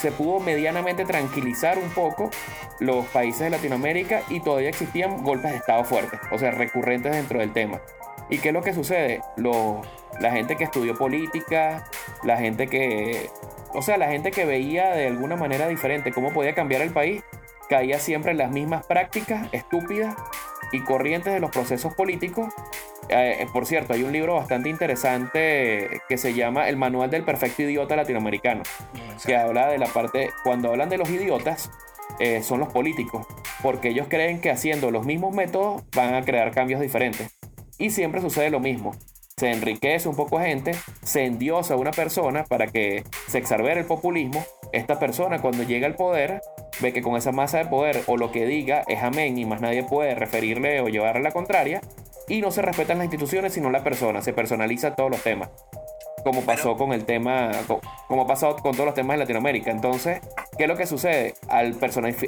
se pudo medianamente tranquilizar un poco los países de Latinoamérica y todavía existían golpes de Estado fuertes, o sea, recurrentes dentro del tema. ¿Y qué es lo que sucede? La gente que estudió política, la gente que, o sea, la gente que veía de alguna manera diferente cómo podía cambiar el país, caía siempre en las mismas prácticas estúpidas y corrientes de los procesos políticos. Eh, por cierto, hay un libro bastante interesante que se llama El Manual del Perfecto Idiota Latinoamericano, que habla de la parte, cuando hablan de los idiotas, eh, son los políticos, porque ellos creen que haciendo los mismos métodos van a crear cambios diferentes. Y siempre sucede lo mismo. Se enriquece un poco gente, se endiosa a una persona para que se exarvere el populismo. Esta persona cuando llega al poder ve que con esa masa de poder o lo que diga es amén y más nadie puede referirle o llevarle la contraria y no se respetan las instituciones sino la persona, se personaliza todos los temas. Como pasó con el tema, co- como pasado con todos los temas de Latinoamérica. Entonces, ¿qué es lo que sucede? Al,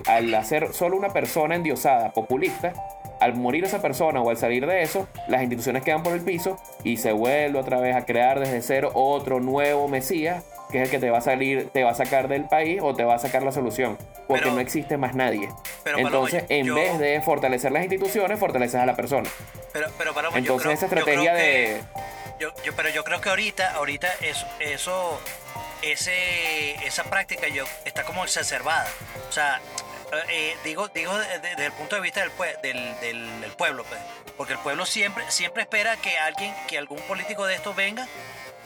al hacer solo una persona endiosada, populista, al morir esa persona o al salir de eso, las instituciones quedan por el piso y se vuelve otra vez a crear desde cero otro nuevo Mesías, que es el que te va a salir, te va a sacar del país o te va a sacar la solución, porque Pero- no existe más nadie. Pero, Paloma, Entonces, en vez de fortalecer las instituciones, fortaleces a la persona. Pero, pero yo Entonces, creo- esa yo creo estrategia que- de... Yo, yo- pero yo creo que ahorita, ahorita eso, eso ese, esa práctica yo, está como exacerbada. O sea, eh, digo, digo de- desde el punto de vista del, pue- del, del- del pueblo, pues. porque el pueblo siempre, siempre espera que alguien, que algún político de estos venga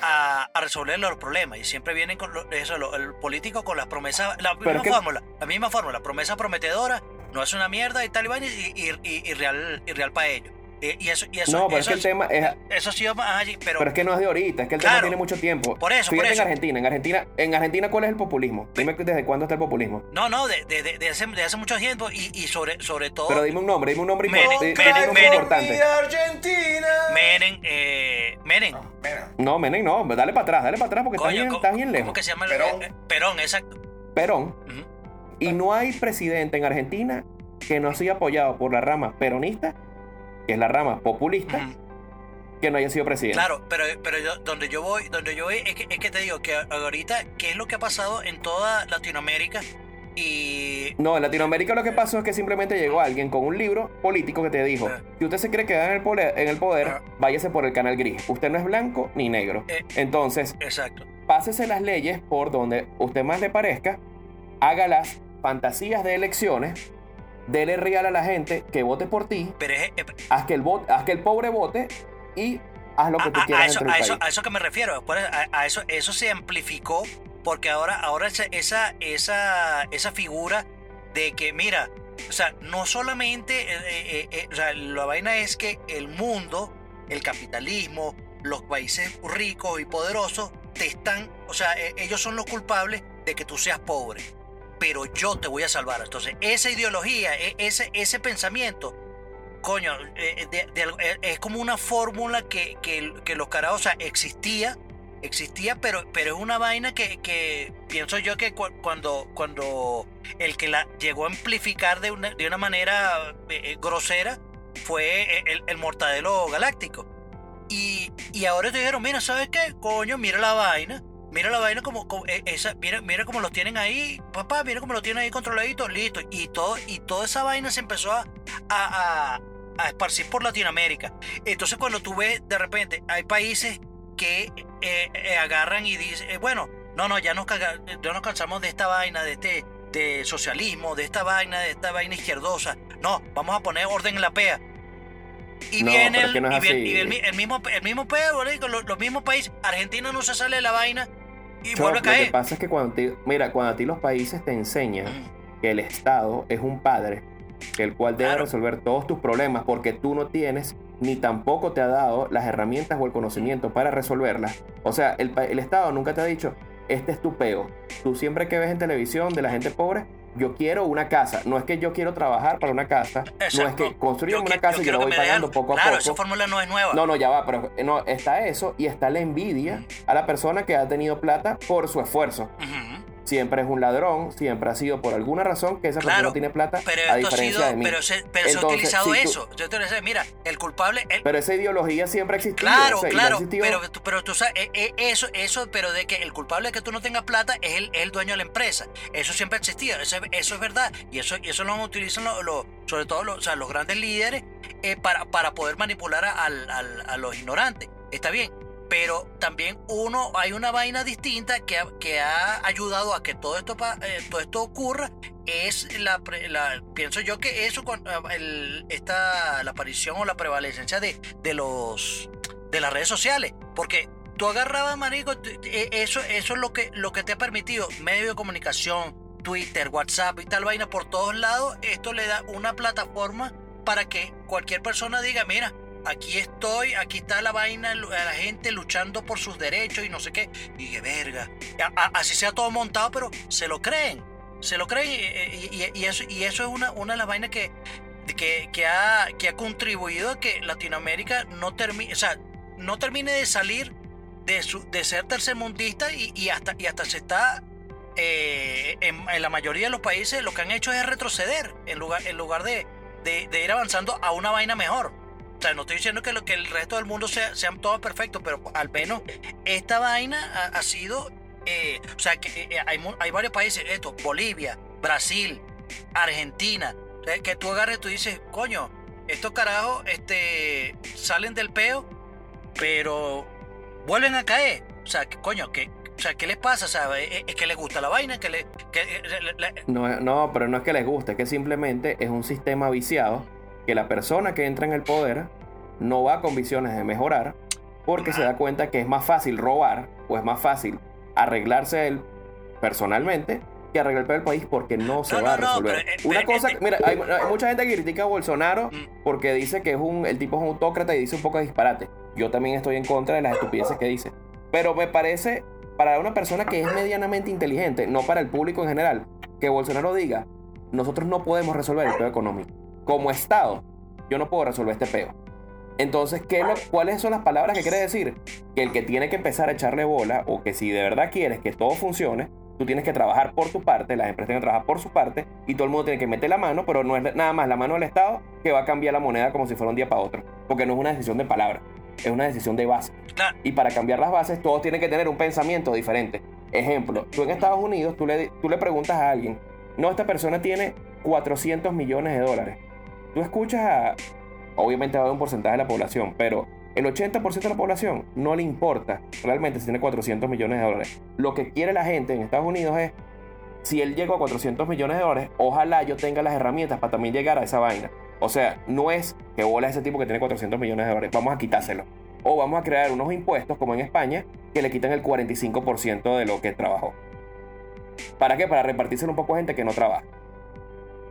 a, a resolver los problemas y siempre vienen con lo- eso, lo- el político con las promesas, la misma que- fórmula, la misma fórmula, promesa prometedora, no es una mierda y tal y, y- y real, y real para ellos. Eh, y eso, y eso, No, pero es eso, que el tema es... eso ha sido más allí, pero, Pero es que no es de ahorita, es que el tema tiene mucho tiempo. Por eso, Fíjate por eso. en Argentina, en Argentina, en Argentina, ¿cuál es el populismo? Dime desde cuándo está el populismo. No, no, de, de, de, de hace, de hace mucho tiempo y, y sobre, sobre todo Pero dime un nombre, dime un nombre Menem, impor- di- Menem, dime un nombre Menem. importante. Argentina. Menem, eh, Menem. Mira, No, Menem, no, dale para atrás, dale para atrás porque Coño, está bien, ¿cómo- está bien ¿Cómo lejos. que se llama? el- Perón. eh, Perón, exacto. Perón. Y no hay presidente en Argentina que no sea apoyado por la rama peronista, que es la rama populista, que no haya sido presidente. Claro, pero, pero yo, donde yo voy, donde yo voy es que, es que te digo que ahorita, ¿qué es lo que ha pasado en toda Latinoamérica? Y No, en Latinoamérica lo que pasó es que simplemente llegó alguien con un libro político que te dijo, si usted se cree quedar en el poder, en el poder váyase por el canal gris. Usted no es blanco ni negro. Eh. Entonces, exacto. pásese las leyes por donde usted más le parezca, haga las fantasías de elecciones dele real a la gente que vote por ti, Pero es, eh, haz que el, vote, haz que el pobre vote y haz lo que tú a, a- a quieras eso, dentro a, eso, a eso que me refiero. eso- A, a eso, eso se amplificó porque ahora, ahora esa, esa, esa, esa figura de que, mira, o sea, no solamente, eh, eh, eh, o sea, la vaina es que el mundo, el capitalismo, los países ricos y poderosos te están, o sea, eh, ellos son los culpables de que tú seas pobre. Pero yo te voy a salvar. Entonces, esa ideología, e- ese, ese pensamiento, coño, eh, de- de eh, es como una fórmula que, que, que los carajos, o sea, existía, existía, pero, pero es una vaina que, que pienso yo que cu- cuando, cuando el que la llegó a amplificar de una, de una manera eh, eh, grosera fue el, el mortadelo galáctico. Y, y ahora te dijeron, mira, ¿sabes qué? Coño, mira la vaina. Mira la vaina como, como- eh, esa, mira, mira cómo los tienen ahí, papá, mira cómo lo tienen ahí controladitos, listo. Y todo, y toda esa vaina se empezó a, a, a- a esparcir por Latinoamérica. Entonces cuando tú ves de repente, hay países que eh, eh, agarran y dicen, eh, bueno, no, no, ya nos, caga- ya nos cansamos de esta vaina, de este de socialismo, de esta vaina, de esta vaina izquierdosa. No, vamos a poner orden en la PEA. Y No, viene el, no y viene- y el, mi- el mismo, el mismo boludo, los, los mismos países. Argentina no se sale de la vaina y Choc, vuelve a Lo que pasa es que cuando ti- mira, cuando a ti los países te enseñan Mm. que el Estado es un padre, el cual debe Claro. resolver todos tus problemas porque tú no tienes ni tampoco te ha dado las herramientas o el conocimiento para resolverlas. O sea, el, el Estado nunca te ha dicho, este es tu peo. Tú siempre que ves en televisión de la gente pobre, yo quiero una casa. No es que yo quiero trabajar para una casa, no es que construyan una casa y yo la voy den pagando poco a Claro, poco. esa fórmula no es nueva. No, no, ya va, pero eh, no, está eso y está la envidia a la persona que ha tenido plata por su esfuerzo. Ujú. Siempre es un ladrón, siempre ha sido por alguna razón que esa Claro, persona tiene plata, Pero a diferencia sido, de mí. pero se, pero se ha utilizado si tú- eso. Yo te lo decía, mira, el culpable, el- Pero esa ideología siempre ha existido. Claro, o sea, claro, existido- pero, pero tú sabes, eh, eh, eso, eso, pero de que el culpable de que tú no tengas plata es el, el dueño de la empresa. Eso siempre ha existido, eso, eso es verdad. Y eso, y eso lo utilizan los, los- sobre todo los, o sea, los grandes líderes eh, para, para poder manipular a, al- al- a los ignorantes. Está bien. Pero también uno, hay una vaina distinta que ha, que ha ayudado a que todo esto, eh, todo esto ocurra. Es la, la- pienso yo que eso, con, el- esta, la aparición o la prevalecencia de, de los de las redes sociales. Porque tú agarrabas, marico, eh, eso, eso es lo que, lo que te ha permitido. Medio de comunicación, Twitter, WhatsApp y tal vaina por todos lados. Esto le da una plataforma para que cualquier persona diga, mira, aquí estoy, aquí está la vaina, la gente luchando por sus derechos y no sé qué. Y que verga. Así sea todo montado, pero se lo creen. Se lo creen y, eso, y eso es una, de las vainas que, ha, contribuido a que Latinoamérica no termine, o sea, no termine de salir de, su, de ser tercermundista y, hasta, y hasta se está, eh, en, la mayoría de los países lo que han hecho es retroceder en lugar, en lugar de ir avanzando a una vaina mejor. O sea, no estoy diciendo que, lo, que el resto del mundo sea, sean todos perfectos, pero al menos esta vaina ha, sido, eh, o sea, que eh, hay, mu- hay varios países, esto, Bolivia, Brasil, Argentina, que tú agarres y tú dices, coño, estos carajos este, salen del peo, pero vuelven a caer. O sea, coño, que, o sea, ¿qué les pasa? ¿es, que les gusta la vaina? que le, que, eh, No, no, pero no es que les guste, es que simplemente es un sistema viciado que la persona que entra en el poder no va con visiones de mejorar porque se da cuenta que es más fácil robar o es más fácil arreglarse él personalmente que arreglar el país porque no se No, va a no, resolver. pero, eh, Una pero, cosa, eh, mira, hay, hay mucha gente que critica a Bolsonaro Mm. porque dice que es un, el tipo es un autócrata y dice un poco de disparate. Yo también estoy en contra de las estupideces que dice. Pero me parece, para una persona que es medianamente inteligente, no para el público en general, que Bolsonaro diga, nosotros no podemos resolver el peo económico. Como Estado, yo no puedo resolver este peo. Entonces, ¿qué es lo- ¿cuáles son las palabras que quiere decir? Que el que tiene que empezar a echarle bola, o que si de verdad quieres que todo funcione, tú tienes que trabajar por tu parte, las empresas tienen que trabajar por su parte, y todo el mundo tiene que meter la mano, pero no es nada más la mano del Estado que va a cambiar la moneda como si fuera un día para otro. Porque no es una decisión de palabra, es una decisión de base. Y para cambiar las bases, todos tienen que tener un pensamiento diferente. Ejemplo, tú en Estados Unidos, tú le, tú le preguntas a alguien, no, esta persona tiene 400 millones de dólares. Tú escuchas a, obviamente va a haber un porcentaje de la población, pero el 80% de la población no le importa realmente si tiene 400 millones de dólares. Lo que quiere la gente en Estados Unidos es si él llegó a 400 millones de dólares, ojalá yo tenga las herramientas para también llegar a esa vaina. O sea, no es que bola ese tipo que tiene 400 millones de dólares, vamos a quitárselo. O vamos a crear unos impuestos, como en España, que le quitan el 45% de lo que trabajó. ¿Para qué? Para repartírselo un poco a gente que no trabaja.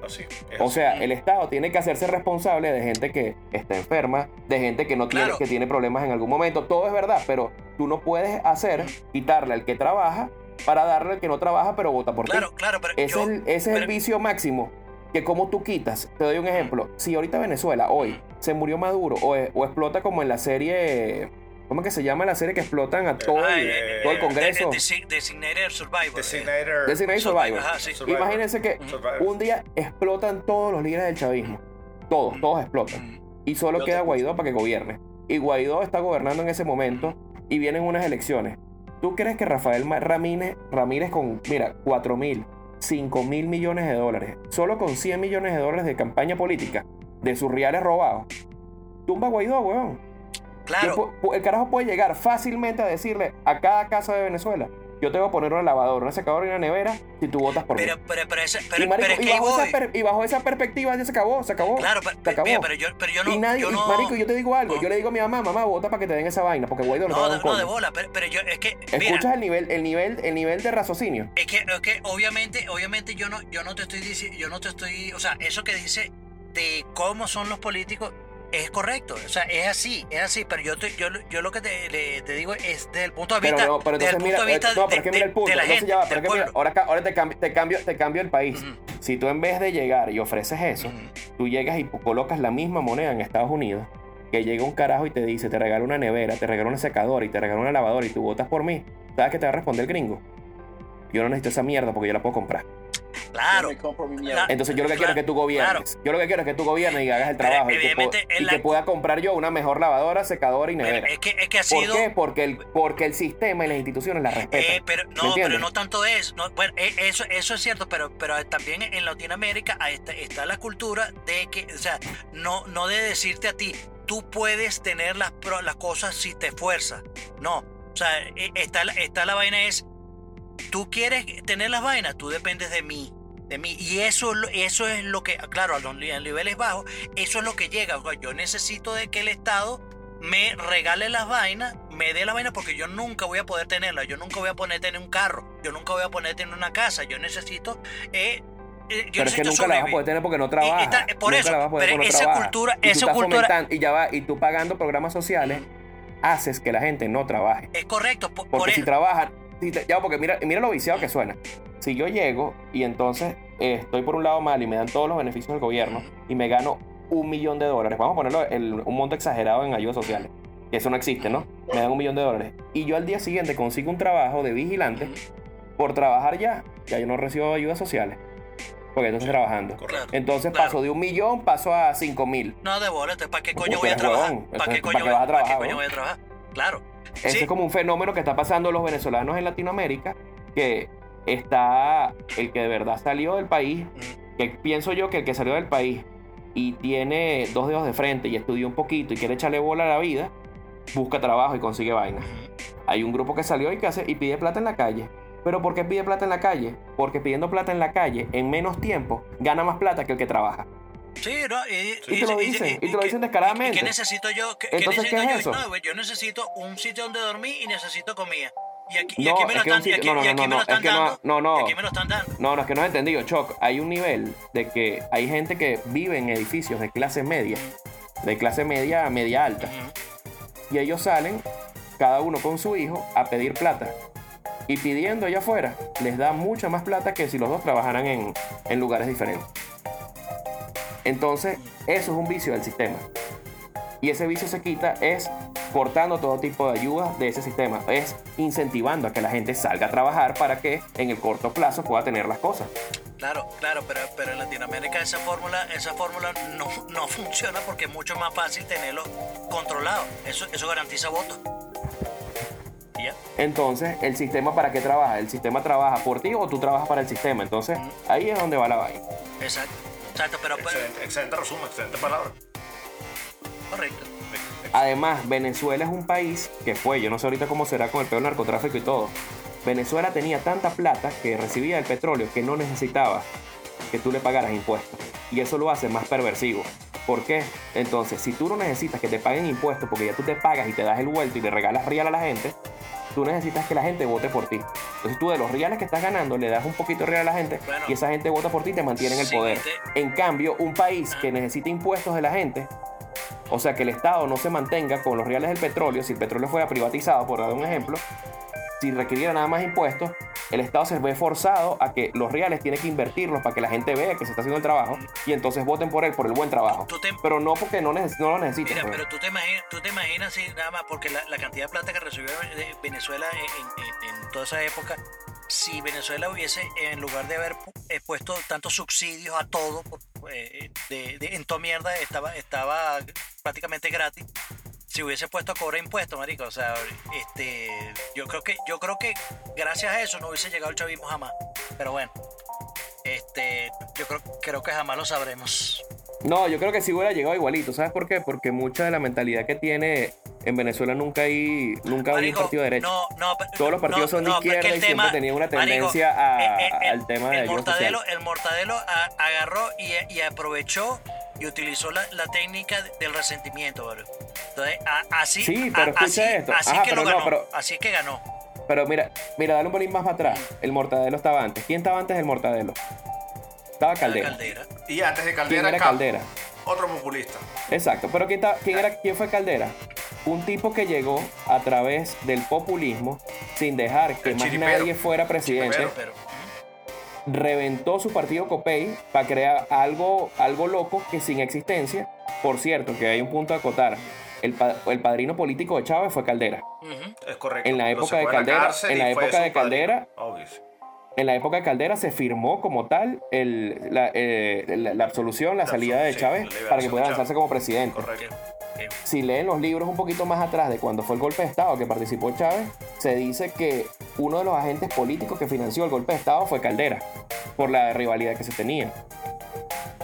Es O sea, el Estado tiene que hacerse responsable de gente que está enferma, de gente que no tiene, Claro. que tiene problemas en algún momento. Todo es verdad, pero tú no puedes hacer quitarle al que trabaja para darle al que no trabaja, pero vota por Claro, ti. claro, pero Ese, yo- es, el, ese es el pero- vicio máximo. Que como tú quitas, te doy un ejemplo. Si ahorita Venezuela, hoy, se murió Maduro o, o explota como en la serie. ¿Cómo es que se llama la serie que explotan a todo Ah, el, eh, todo el eh, Congreso? de- de- Designated Survivor. eh. Designator. Designated Survivor, Survivor. ajá, sí. Survivor. Imagínense que Survivor. un día explotan todos los líderes del chavismo. Todos, todos explotan. Mm. Y solo Yo queda. Guaidó para que gobierne. Y Guaidó está gobernando en ese momento y vienen unas elecciones. ¿Tú crees que Rafael Ramírez, Ramírez con, mira, 4 mil, 5 mil millones de dólares, solo con 100 millones de dólares de campaña política, de sus reales robados, tumba a Guaidó, weón? Claro, El carajo puede llegar fácilmente a decirle a cada casa de Venezuela, yo te voy a poner una lavadora, una secadora y una nevera si tú votas por mí. pero, pero, pero, ese- pero, y, marico, pero es y que bajo esa per- y bajo esa perspectiva ya se acabó, se acabó. Claro, pero, se acabó. mira, pero yo, pero yo no. y nadie, yo y, no, marico, yo te digo algo, no. yo le digo a mi mamá, mamá, vota para que te den esa vaina, porque Guaidó no, No, de, no, de coño. bola, pero, pero yo, es que, mira, Escuchas el nivel, el nivel, el nivel de raciocinio. es que, es que obviamente, obviamente yo no, yo no te estoy diciendo, yo no te estoy, o sea, eso que dice de cómo son los políticos es correcto, o sea, es así, es así, pero yo, te- yo, yo lo que te, le- te digo es desde el punto de Pero, vista, no, pero desde entonces el punto mira, de vista no, pero es que mira el punto, de la gente, ya pero es que mira, ahora, ahora te, cambio, te, cambio, te cambio el país. Si tú en vez de llegar y ofreces eso, tú llegas y colocas la misma moneda en Estados Unidos, que llega un carajo y te dice, te regalo una nevera, te regalo una secadora y te regalo una lavadora y tú votas por mí, ¿sabes qué te va a responder el gringo? Yo no necesito esa mierda porque yo la puedo comprar. Claro, Yo me compro mi mierda. Entonces yo lo que quiero es que tú gobiernes. Yo lo que quiero es que tú gobiernes y hagas el Pero trabajo y que, y la- que pueda comprar yo una mejor lavadora, secadora y pero nevera. es que, es que ha ¿Por sido... qué? Porque el, porque el sistema y las instituciones la respetan. Eh, pero ¿Me no, pero no tanto es. No, bueno, eh, eso, eso es cierto, pero, pero también en Latinoamérica está, está la cultura de que, o sea, no, no de decirte a ti, tú puedes tener las, pro- las cosas si te esfuerzas. No. O sea, eh, está, la- está la vaina es, tú quieres tener las vainas, tú dependes de mí. De mí. Y eso, es lo- eso es lo que, claro, a los niveles bajos, eso es lo que llega. Yo necesito de que el Estado me regale las vainas, me dé las vainas porque yo nunca voy a poder tenerlas, yo nunca voy a poder tener un carro, yo nunca voy a poder tener una casa, yo necesito... eh, eh, yo Pero es que necesito nunca la vas a poder tener porque no Y- y trabajas. está- por Nunca eso, la pero no esa cultura- Y esa cultura- y ya va, y tú pagando programas sociales, haces que la gente no trabaje. Es correcto, po- por, Porque si eso. trabajan, ya, porque mira, mira lo viciado que suena. Si yo llego y entonces eh, estoy por un lado mal y me dan todos los beneficios del gobierno y me gano un millón de dólares, vamos a ponerlo un monto exagerado en ayudas sociales, que eso no existe, ¿no? Me dan un millón de dólares. Y yo al día siguiente consigo un trabajo de vigilante por trabajar ya, ya yo no recibo ayudas sociales, porque entonces trabajando. Correcto. Entonces Claro. paso de un millón, paso a cinco mil. No, de bola, entonces, ¿para qué coño voy a trabajar? ¿Para qué coño, ¿para qué voy- a trabajar, coño Ese es como un fenómeno que está pasando los venezolanos en Latinoamérica, que está el que de verdad salió del país, que pienso yo que el que salió del país y tiene dos dedos de frente y estudió un poquito y quiere echarle bola a la vida, busca trabajo y consigue vaina. Hay un grupo que salió y que hace y pide plata en la calle. ¿Pero por qué pide plata en la calle? Porque pidiendo plata en la calle en menos tiempo gana más plata que el que trabaja. Sí, ¿no? Y, Y te lo dicen, y te lo dicen descaradamente. ¿Y qué necesito yo? ¿Qué, qué Entonces, necesito ¿qué es yo? eso? No, yo necesito un sitio donde dormir y necesito comida. Y aquí, y No, aquí me lo es que están, y sitio- aquí, no, no, y aquí no, me no, lo es están que no, dando. no, no. Y aquí me lo están dando. No, no, es que no has entendido, Choc. Hay un nivel de que hay gente que vive en edificios de clase media, de clase media a media alta. Ujú. Y ellos salen, cada uno con su hijo, a pedir plata. Y pidiendo allá afuera, les da mucha más plata que si los dos trabajaran en, en lugares diferentes. Entonces, eso es un vicio del sistema. Y ese vicio se quita es cortando todo tipo de ayudas de ese sistema. Es incentivando a que la gente salga a trabajar para que en el corto plazo pueda tener las cosas. Claro, claro, pero, pero en Latinoamérica esa fórmula, esa fórmula no, no funciona porque es mucho más fácil tenerlo controlado. Eso, eso garantiza votos. Entonces, ¿el sistema para qué trabaja? ¿El sistema trabaja por ti o tú trabajas para el sistema? Entonces, ahí es donde va la vaina. Exacto. Exacto, pero, pero- Excelente, excelente resumen, excelente palabra. correcto. Además, Venezuela es un país que fue, yo no sé ahorita cómo será con el peor narcotráfico y todo, Venezuela tenía tanta plata que recibía del petróleo que no necesitaba que tú le pagaras impuestos. Y eso lo hace más perversivo. ¿Por qué? Entonces, si tú no necesitas que te paguen impuestos porque ya tú te pagas y te das el vuelto y le regalas real a la gente, tú necesitas que la gente vote por ti. Entonces tú de los reales que estás ganando le das un poquito de real a la gente Bueno. y esa gente vota por ti y te mantiene en el Sí, poder. este- En cambio, un país que necesita impuestos de la gente, o sea, que el Estado no se mantenga con los reales del petróleo, si el petróleo fuera privatizado, por dar un ejemplo, si requiriera nada más impuestos, el Estado se ve forzado a que los reales tiene que invertirlos para que la gente vea que se está haciendo el trabajo y entonces voten por él por el buen trabajo. Te- Pero no porque no, neces- no lo necesiten. Mira, pues. pero tú te imaginas, tú te imaginas si nada más, porque la, la cantidad de plata que recibió de Venezuela en, en- en toda esa época, si Venezuela hubiese, en lugar de haber eh, puesto tantos subsidios a todo, eh, de, de- en toda mierda estaba, estaba prácticamente gratis, si hubiese puesto a cobrar impuestos, marico, o sea, este, yo creo que, yo creo que gracias a eso no hubiese llegado el chavismo jamás. Pero bueno, este, yo creo, creo que jamás lo sabremos. No, yo creo que sí hubiera llegado igualito. ¿Sabes por qué? Porque mucha de la mentalidad que tiene en Venezuela nunca hay, nunca hay un Marico, partido de derecha. No, no, Todos los partidos no, son de izquierda y el siempre tenían una marico, tendencia a- eh, al tema de el mortadelo, el mortadelo agarró y, y aprovechó y utilizó la, la técnica del resentimiento, bro. Entonces, a- así, Sí, pero a- escucha así, esto. así Ajá, que pero lo no, ganó, pero- así es que ganó. Pero mira, mira, dale un pelín más para atrás. El mortadelo estaba antes. ¿Quién estaba antes del mortadelo? Estaba Caldera. Caldera. Y antes de ¿Quién Caldera, era Cap- Caldera? otro populista. Exacto. Pero ¿quién, ta- quién era, ¿quién fue Caldera? Un tipo que llegó a través del populismo sin dejar que El más chiripero. nadie fuera presidente. Chiripero. Pero, reventó su partido Copey para crear algo, algo loco que sin existencia. Por cierto, que hay un punto a acotar. El, pa- el padrino político de Chávez fue Caldera. Es correcto. En la época de Caldera- en la época de Caldera-. En la época de Caldera se firmó como tal el- la, eh, la- la absolución, la La salida de Chávez para que pueda lanzarse como presidente. Correcto. Si leen los libros un poquito más atrás de cuando fue el golpe de Estado que participó Chávez, se dice que uno de los agentes políticos que financió el golpe de Estado fue Caldera, por la rivalidad que se tenía.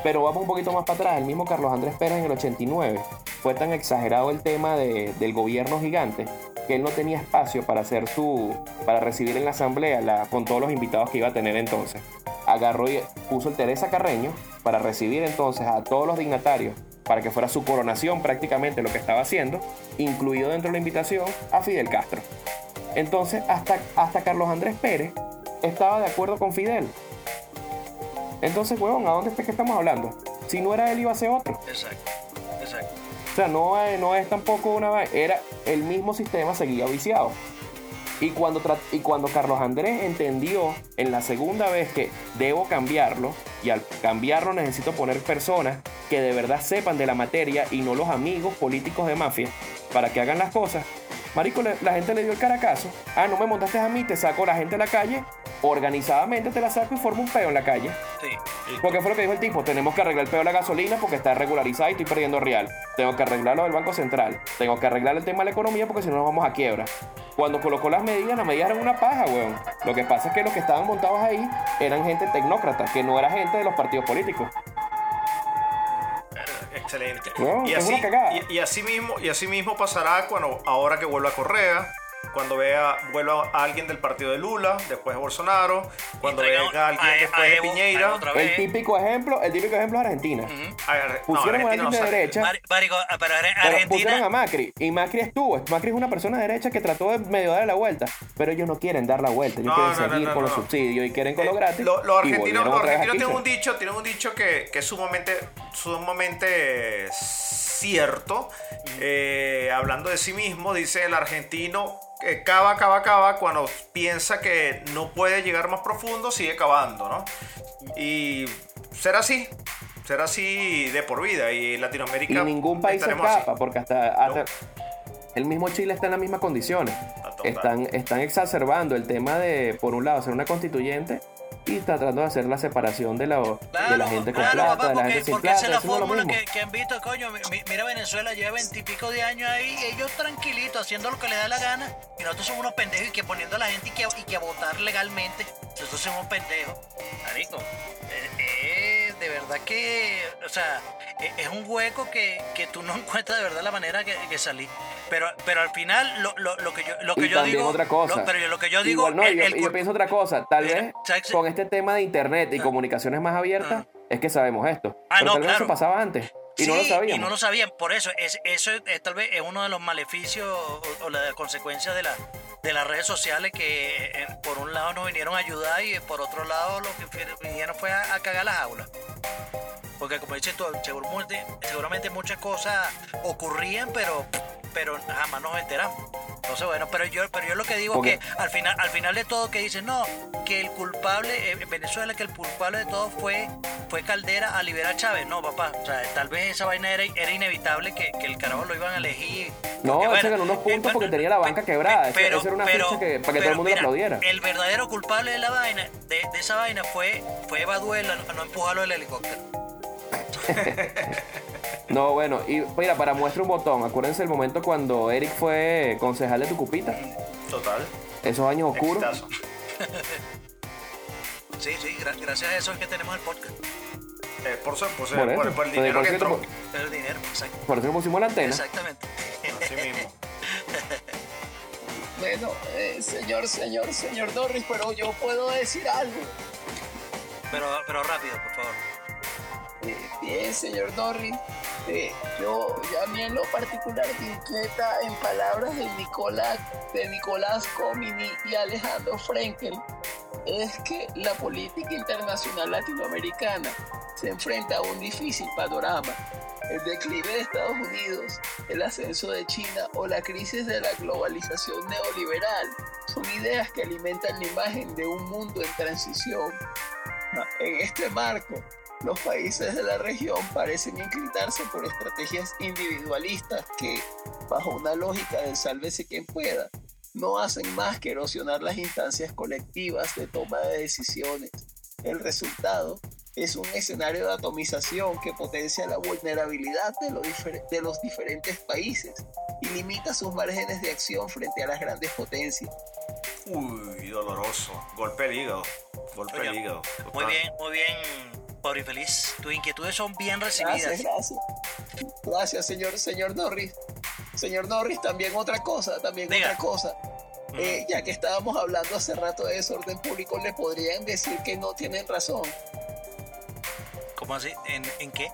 Pero vamos un poquito más para atrás, el mismo Carlos Andrés Pérez en el 89 fue tan exagerado el tema de- del gobierno gigante que él no tenía espacio para hacer su para recibir en la asamblea con todos los invitados que iba a tener entonces. Agarró y puso el Teresa Carreño para recibir entonces a todos los dignatarios para que fuera su coronación prácticamente lo que estaba haciendo, incluido dentro de la invitación a Fidel Castro. Entonces, hasta, hasta Carlos Andrés Pérez estaba de acuerdo con Fidel. Entonces, huevón, ¿a dónde está que estamos hablando? Si no era él, iba a ser otro. Exacto. O sea, no es, tampoco una... Era el mismo sistema, seguía viciado. Y cuando, y cuando Carlos Andrés entendió en la segunda vez que debo cambiarlo, y al cambiarlo necesito poner personas que de verdad sepan de la materia y no los amigos políticos de mafia para que hagan las cosas, Marico, la gente le dio el caracazo. Ah, no me montaste a mí, te saco la gente a la calle, organizadamente te la saco y formo un peo en la calle. Sí. Porque fue lo que dijo el tipo, tenemos que arreglar el pedo de la gasolina porque está regularizada y estoy perdiendo real. Tengo que arreglar lo del Banco Central. Tengo que arreglar el tema de la economía porque si no nos vamos a quiebra. Cuando colocó las medidas, las medidas eran una paja, weón. Lo que pasa es que los que estaban montados ahí eran gente tecnócrata, que no era gente de los partidos políticos. Excelente. Y, así, y, y así mismo, y así mismo pasará cuando ahora que vuelva Correa, cuando vea vuelva a alguien del partido de Lula, después de Bolsonaro, cuando vea a alguien a- después a de Evo- a Piñeira. El típico ejemplo, el típico ejemplo es Argentina. Ver, no, Pusieron a Argentina alguien no de sale. derecha, Marico, ah, pero Ar- pero pusieron a Argentina. Macri y Macri estuvo. Macri es una persona de derecha que trató de medio darle la vuelta, pero ellos no quieren dar la vuelta, ellos No, quieren seguir no, con no, los subsidios y quieren con lo Eh, gratis. lo- los argentinos, argentinos aquí, tienen un dicho, tienen un dicho que, que es sumamente, sumamente cierto. Eh, hablando de sí mismo, dice el argentino que cava, cava, cava, cuando piensa que no puede llegar más profundo, sigue cavando, ¿no? Y será así, será así de por vida. Y Latinoamérica Y ningún país así. escapa, porque hasta, hasta el mismo Chile está en las mismas condiciones. total. Están, están exacerbando el tema de, por un lado, hacer una constituyente y está tratando de hacer la separación de la, de la gente con claro, plata, papá, de la porque, gente sin porque plata. esa es la fórmula que, que han visto, coño. mi- mi- Mira, Venezuela lleva veintipico de años ahí, ellos tranquilitos, haciendo lo que les da la gana, y nosotros somos unos pendejos y que poniendo a la gente y que, y que a votar legalmente, nosotros somos pendejos. Marico, eh, eh, de verdad que, o sea, eh, es un hueco que, que tú no encuentras de verdad la manera que, que salir. Pero, pero al final, lo, lo, lo que yo, lo que Y yo también digo. otra cosa. lo- pero yo- lo que yo digo. Igual, no, el- yo, el yo cul- pienso otra cosa. Tal vez con este tema de internet y Ah. comunicaciones más abiertas es que sabemos esto. Ah, Pero no, tal vez claro. eso pasaba antes y no lo Sí, sabíamos. Y no lo sabían. Por eso, es, eso es, tal vez es uno de los maleficios o, o la consecuencia de, la, de las redes sociales que eh, por un lado nos vinieron a ayudar y por otro lado lo que vinieron fue a, a cagar las aulas. Porque como dices tú, seguramente, seguramente muchas cosas ocurrían, pero, pero jamás nos enteramos. Entonces, bueno, pero yo, pero yo lo que digo es que al final, al final de todo que dicen, no, que el culpable, eh, en Venezuela, que el culpable de todo fue, fue Caldera a liberar a Chávez. No, papá, o sea, tal vez esa vaina era, era inevitable que, que el carajo lo iban a elegir. No, Porque, se bueno, ganó unos puntos porque tenía la banca quebrada. Eso- eso era una ficha que- para que todo el mundo mira, aplaudiera. El verdadero culpable de la vaina, de, de esa vaina, fue, fue Baduela a no empujarlo del helicóptero. No, bueno, y mira, para muestra un botón, acuérdense el momento cuando Eric fue concejal de Tucupita, Total. esos años oscuros. Sí, sí, gra- gracias a eso es que tenemos el podcast. Eh, por, por, Por por- eso. por el Por dinero que entró. por- El dinero, exacto. Por eso que pusimos la antena. Exactamente. Así mismo. Bueno, eh, señor, señor, señor Norris, pero yo puedo decir algo. Pero, pero rápido, por favor. Eh, bien, señor Norris. Eh, yo, a mí en lo particular me inquieta en palabras de Nicolás, de Nicolás Comini y Alejandro Frenkel, es que la política internacional latinoamericana se enfrenta a un difícil panorama. El declive de Estados Unidos, el ascenso de China o la crisis de la globalización neoliberal son ideas que alimentan la imagen de un mundo en transición. En este marco, los países de la región parecen inclinarse por estrategias individualistas que, bajo una lógica del sálvese quien pueda, no hacen más que erosionar las instancias colectivas de toma de decisiones. El resultado es un escenario de atomización que potencia la vulnerabilidad de los, difer- de los diferentes países y limita sus márgenes de acción frente a las grandes potencias. Uy, doloroso. Golpe al hígado. Golpe al hígado. Muy Total. bien, muy bien, pobre infeliz. Tus inquietudes son bien Gracias, recibidas. gracias. Gracias, señor, señor Norris. Señor Norris, también otra cosa, también Diga. otra cosa. Eh, ya que estábamos hablando hace rato de desorden público, le podrían decir que no tienen razón. ¿Cómo así? ¿En, en qué?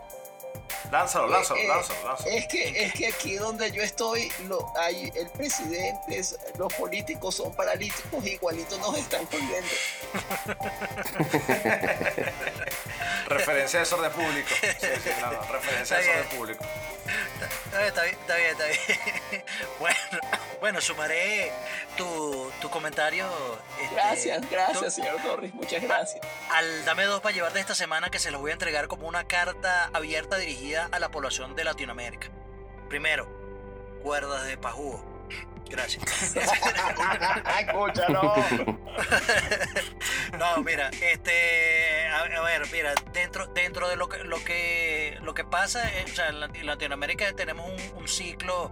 Lánzalo, lánzalo, Eh, eh, lánzalo, lánzalo. Es que, es que aquí donde yo estoy, lo, hay el presidente, es- los políticos son paralíticos, igualitos nos están jodiendo. Referencia a desorden público. Sí, sí, claro. Referencia bien. desorden público. Está bien, está bien, está bien. Está bien. Bueno, bueno, sumaré tu, tu comentario. este, Gracias, gracias, tu- señor Norris, muchas gracias. al Dame Dos para llevar de esta semana que se los voy a entregar como una carta abierta dirigida a la población de Latinoamérica. Primero, cuerdas de pajugo. Gracias. Escúchalo. No, mira, este, a, a ver, mira, dentro, dentro de lo que, lo que, lo que pasa, eh, o sea, en Lati- Latinoamérica tenemos un, un ciclo,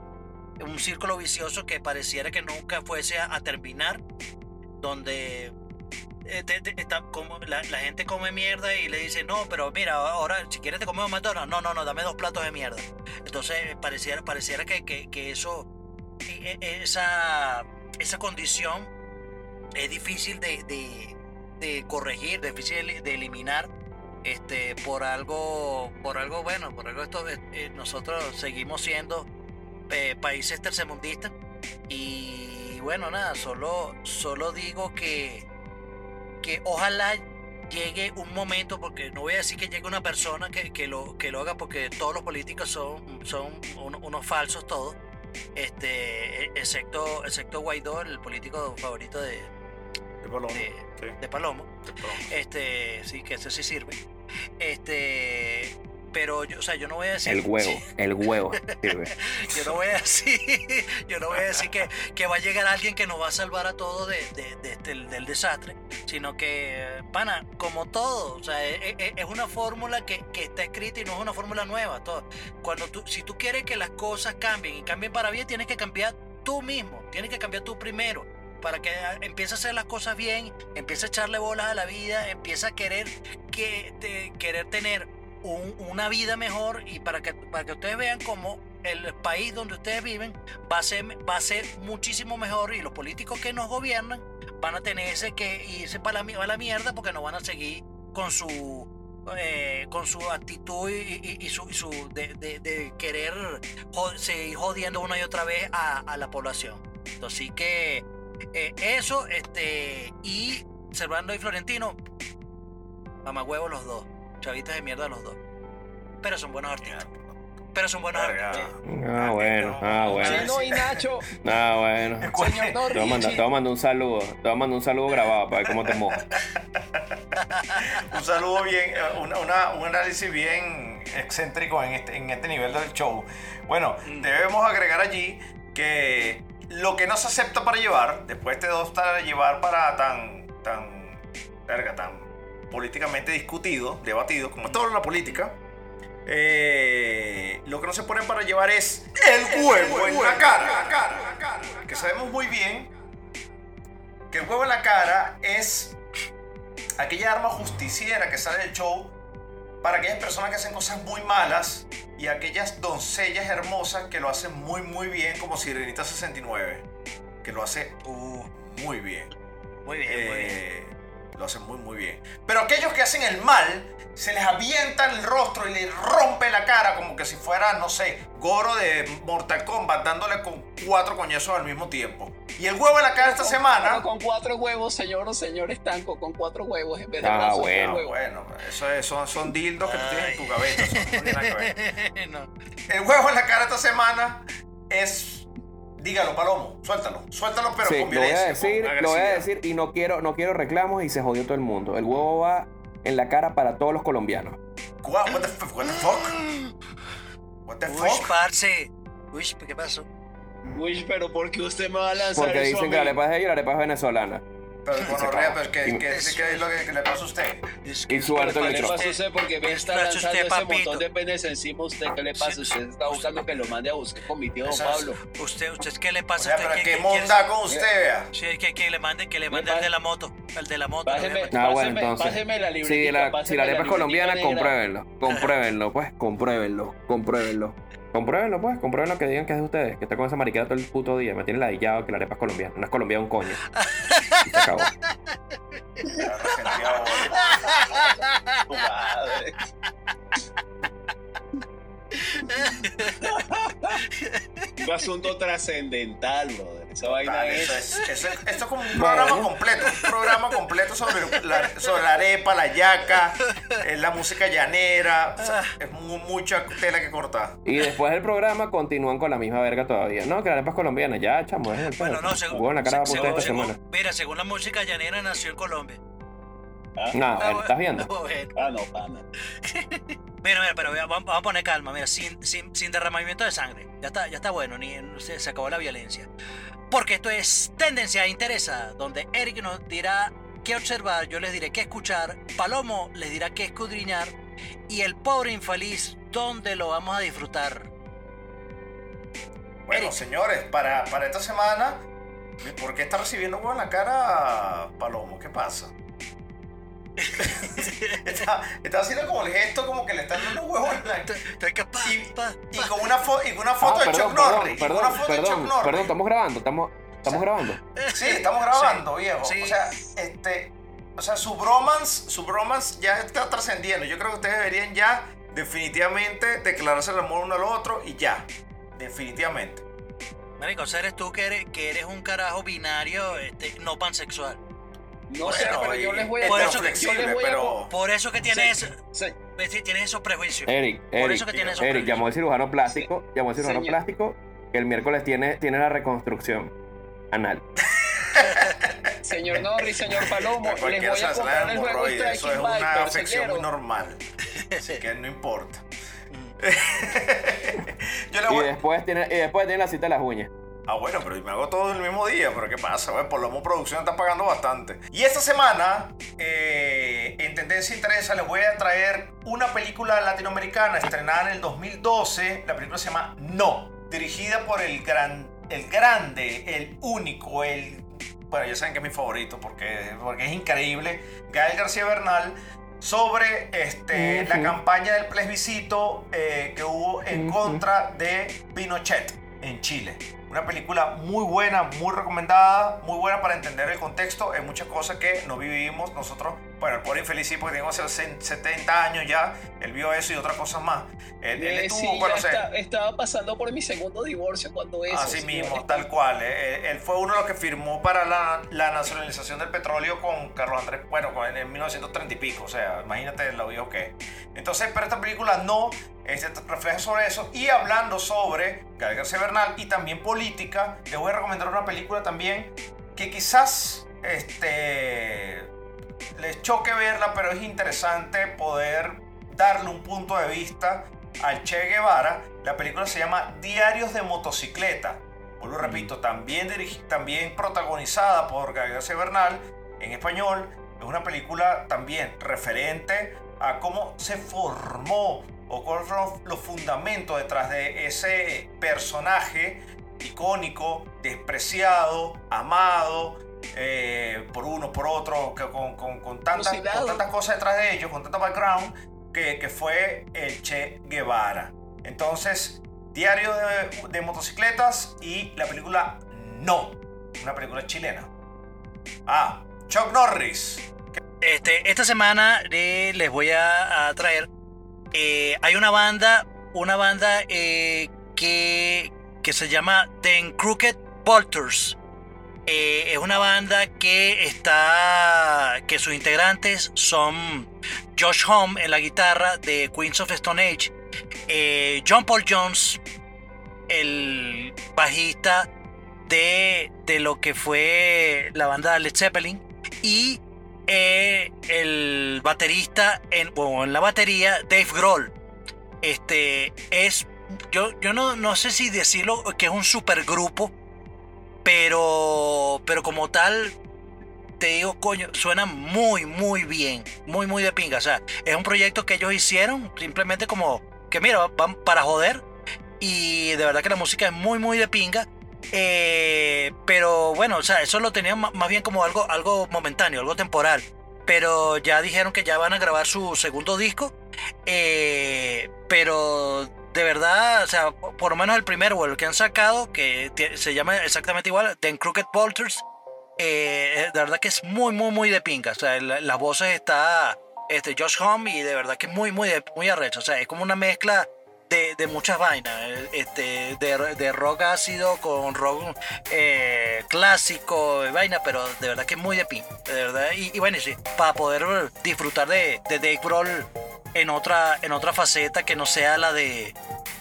un círculo vicioso que pareciera que nunca fuese a, a terminar, donde eh, te- te- está como la, la gente come mierda y le dice, no, pero mira, ahora si quieres te comemos McDonald's, no, no, no, dame dos platos de mierda. Entonces eh, pareciera, pareciera que, que, que eso, esa, esa condición es difícil de, de- corregir, difícil de eliminar. Este, por algo, por algo bueno, por algo esto, eh, eh, nosotros seguimos siendo eh, países tercermundistas y bueno, nada, solo, solo digo que, que ojalá llegue un momento, porque no voy a decir que llegue una persona que, que lo, que lo haga, porque todos los políticos son, son uno- unos falsos todos, este, excepto, excepto Guaidó, el político favorito de, De Palomo. de, Sí, de Palomo. de Palomo. Este, sí, que ese sí sirve. Este, pero yo, o sea, yo no voy a decir. El huevo, sí, el huevo. yo no voy a decir, yo no voy a decir que, que va a llegar alguien que nos va a salvar a todos de, de- de del desastre, sino que, pana, como todo, o sea, es, es- es una fórmula que, que está escrita y no es una fórmula nueva. Todo. Cuando tú, si tú quieres que las cosas cambien y cambien para bien, tienes que cambiar tú mismo, tienes que cambiar tú primero. Para que ah, empiece a hacer las cosas bien, empiece a echarle bolas a la vida, empiece a querer, que, querer tener un- una vida mejor y para que, para que ustedes vean cómo el país donde ustedes viven va a ser, va a ser muchísimo mejor y los políticos que nos gobiernan van a tenerse que irse para la, mi- a la mierda porque no van a seguir con su eh, con su actitud y, y- su, y su de, de- querer seguir jodiendo una y otra vez a, la población. Así que eh, eso, este, y Servando y Florentino, mamagüevos los dos, chavitas de mierda los dos. Pero son buenos artistas. Pero son buenos artistas. Ah, bueno, ah, bueno. Chino y Nacho, Ah, bueno. señor Te voy a mandar, te voy a mandar un saludo. Te voy a mandar un saludo grabado para ver cómo te mojas. Un saludo bien, eh, una- una- un análisis bien excéntrico en este, en este nivel del show. Bueno, debemos agregar allí que lo que no se acepta para llevar, después de dos para llevar para tan, tan, verga, tan políticamente discutido, debatido, como todo en la política, eh, lo que no se pone para llevar es el huevo en la cara. Que sabemos muy bien que el huevo en la cara es aquella arma justiciera que sale del show para aquellas personas que hacen cosas muy malas y aquellas doncellas hermosas que lo hacen muy muy bien como Sirenita 69 que lo hace uh, muy bien Muy bien, muy bien. Lo hacen muy muy bien pero aquellos que hacen el mal se les avienta el rostro y les rompe la cara como que si fuera no sé Goro de Mortal Kombat dándole con cuatro coñazos al mismo tiempo y el huevo en la cara esta semana con cuatro huevos, señor o señor estanco, con cuatro huevos en vez de Ah, brazos, bueno. con huevos. bueno eso es- son, son dildos que tú tienes en tu cabeza eso no tiene nada que ver. No. El huevo en la cara esta semana es. Dígalo, Palomo, suéltalo. Suéltalo, pero Sí, con lo voy a violencia. decir, lo voy a decir y no quiero, no quiero reclamos y se jodió todo el mundo. El huevo va en la cara para todos los colombianos. What the, f- what the fuck? What the Uy, fuck? parce. Uy, ¿qué pasó? Uy, pero ¿por qué usted me va a lanzar Porque eso dicen a que la arepa es de ellos y la arepa es venezolana. Pero se gonorrea, pero ¿qué, Y- qué, qué- qué es lo que, que le pasa a usted? Es Y suerte ¿Qué le le echó. pasa a usted? Porque me está a lanzando usted, ese papito. montón de penes encima a usted. ¿Qué le pasa? Usted está buscando que lo mande a buscar con mi tío Don Eso es- Pablo. ¿Usted, usted qué le O pasa? sea, ¿Usted pero qué- qué qué monda con usted, vea. Sí, que, que le mande, que le mande el de la moto. El de la moto. Le. Ah, bueno, Páseme- entonces. páseme la Si la, si páseme la arepa es colombiana, compruébenlo. Compruébenlo, pues, compruébenlo, compruébenlo. Compruébenlo, pues, compruébenlo que digan que es de ustedes, que está con esa mariquera todo el puto día. Me tiene ladillado que la arepa es colombiana. No es colombiana un coño. Y se acabó. Un asunto trascendental, brother. Esa vaina Vale, es. eso es, eso es- esto es como un programa completo, un programa completo sobre la, sobre la arepa, la yaca, eh, la música llanera. O sea, es mu- mucha tela que cortar. Y después del programa continúan con la misma verga todavía. No, que la arepa es colombiana. Ya, chamo, es el pedo. Bueno, no, según. La cara según- según- semana. Mira, según la música llanera, nació en Colombia. No, bueno, ¿estás viendo? Bueno. Ah, no, pana. Mira, mira, pero vamos, vamos a poner calma, mira, sin, sin, sin derramamiento de sangre. Ya está, ya está bueno, ni se, se acabó la violencia. Porque esto es Tendencia Interesa, donde Eric nos dirá qué observar, yo les diré qué escuchar, Palomo les dirá qué escudriñar, y el pobre infeliz, ¿dónde lo vamos a disfrutar? Bueno, Eric. señores, para, para esta semana, ¿por qué está recibiendo huevo en la cara, Palomo? ¿Qué pasa? está, está haciendo como el gesto como que le están dando huevo en la Y, pa, y con una, fo- y con una foto Ah, de perdón, Chuck perdón, Norris. y con perdón, una foto de Chuck perdón, Norris. perdón, estamos grabando, estamos, estamos grabando. Sí, estamos grabando, viejo. Sí. O sea, este. O sea, su bromance, su bromance ya está trascendiendo. Yo creo que ustedes deberían ya definitivamente declararse el amor uno al otro y ya. Definitivamente. Marico, o sea, eres tú que eres, que eres un carajo binario, este, no pansexual. No Bueno, sé, pero yo les voy a por eso que- yo les flexible, voy a pero. Por eso que tienes, Sí, sí. tienes esos prejuicios. Eric, Por Eric, eso que tienes esos Eric, prejuicios. llamó al cirujano plástico, llamó al cirujano Señor. plástico, que el miércoles tiene, tiene la reconstrucción anal. Señor Norris, señor Palomo, les voy a comprar el juego Eso es una Bike, afección muy normal. Así que no importa. Mm. Yo le Y voy. después tiene, y después tiene la cita de las uñas. Ah, bueno, pero me hago todo el mismo día. Pero ¿qué pasa? Bueno, por lo menos producción está pagando bastante. Y esta semana, eh, en Tendencia Interesa, les voy a traer una película latinoamericana estrenada en el 2012. La película se llama No, dirigida por el, gran, el grande, el único, el... Bueno, ya saben que es mi favorito porque, porque es increíble. Gael García Bernal sobre este, la campaña del plebiscito eh, que hubo en contra de Pinochet en Chile. Una película muy buena, muy recomendada, muy buena para entender el contexto. Hay muchas cosas que no vivimos nosotros. Bueno, el pobre infeliz sí, porque tenemos 70 años ya. Él vio eso y otras cosas más. Él, él Eh, estuvo, sí, bueno, está- estaba pasando por mi segundo divorcio cuando eso. Así mismo, tal cual. eh, eh, Él fue uno de los que firmó para la, la nacionalización del petróleo con Carlos Andrés, bueno, en 1930 y pico. O sea, imagínate lo viejo que es. Entonces, pero esta película no este, refleja sobre eso. Y hablando sobre Gael García Bernal y también política, les voy a recomendar una película también que quizás este, les choque verla, pero es interesante poder darle un punto de vista al Che Guevara. La película se llama Diarios de motocicleta. Vuelvo y repito, también, también protagonizada por García Bernal en español. Es una película también referente a cómo se formó o cuáles fueron los fundamentos detrás de ese personaje icónico, despreciado, amado eh, por uno, por otro, que con, con- con tantas, Fusilado. con tantas cosas detrás de ellos, con tanto background, que, que fue el Che Guevara. Entonces, Diario de, de motocicletas y la película No, una película chilena. Ah, Chuck Norris. Este, esta semana eh, les voy a, a traer. eh, hay una banda, una banda eh, que, que se llama The Crooked Vultures. Eh, es una banda que está. que sus integrantes son Josh Homme en la guitarra de Queens of Stone Age, eh, John Paul Jones, el bajista de, de lo que fue la banda Led Zeppelin, y eh, el baterista en, o en la batería, Dave Grohl. Este es. Yo, yo no, no sé si decirlo que es un supergrupo, pero, pero como tal, te digo, coño, suena muy, muy bien, muy, muy de pinga. O sea, es un proyecto que ellos hicieron simplemente como que, mira, van para joder. Y de verdad que la música es muy, muy de pinga. Eh, pero bueno, o sea, eso lo tenían más bien como algo, algo momentáneo, algo temporal. Pero ya dijeron que ya van a grabar su segundo disco. Eh, pero de verdad, o sea, por lo menos el primero o el que han sacado, que se llama exactamente igual, The Crooked Vultures, eh, de verdad que es muy, muy, muy de pinga. O sea, la- las voces está este, Josh Homme y de verdad que es muy, muy, muy arrecho. O sea, es como una mezcla de, de muchas vainas. eh, Este, de, de rock ácido con rock eh, clásico, vaina, pero de verdad que es muy de pinga. De verdad. Y, bueno, sí, para poder disfrutar de, de Dave en otra, en otra faceta que no sea la de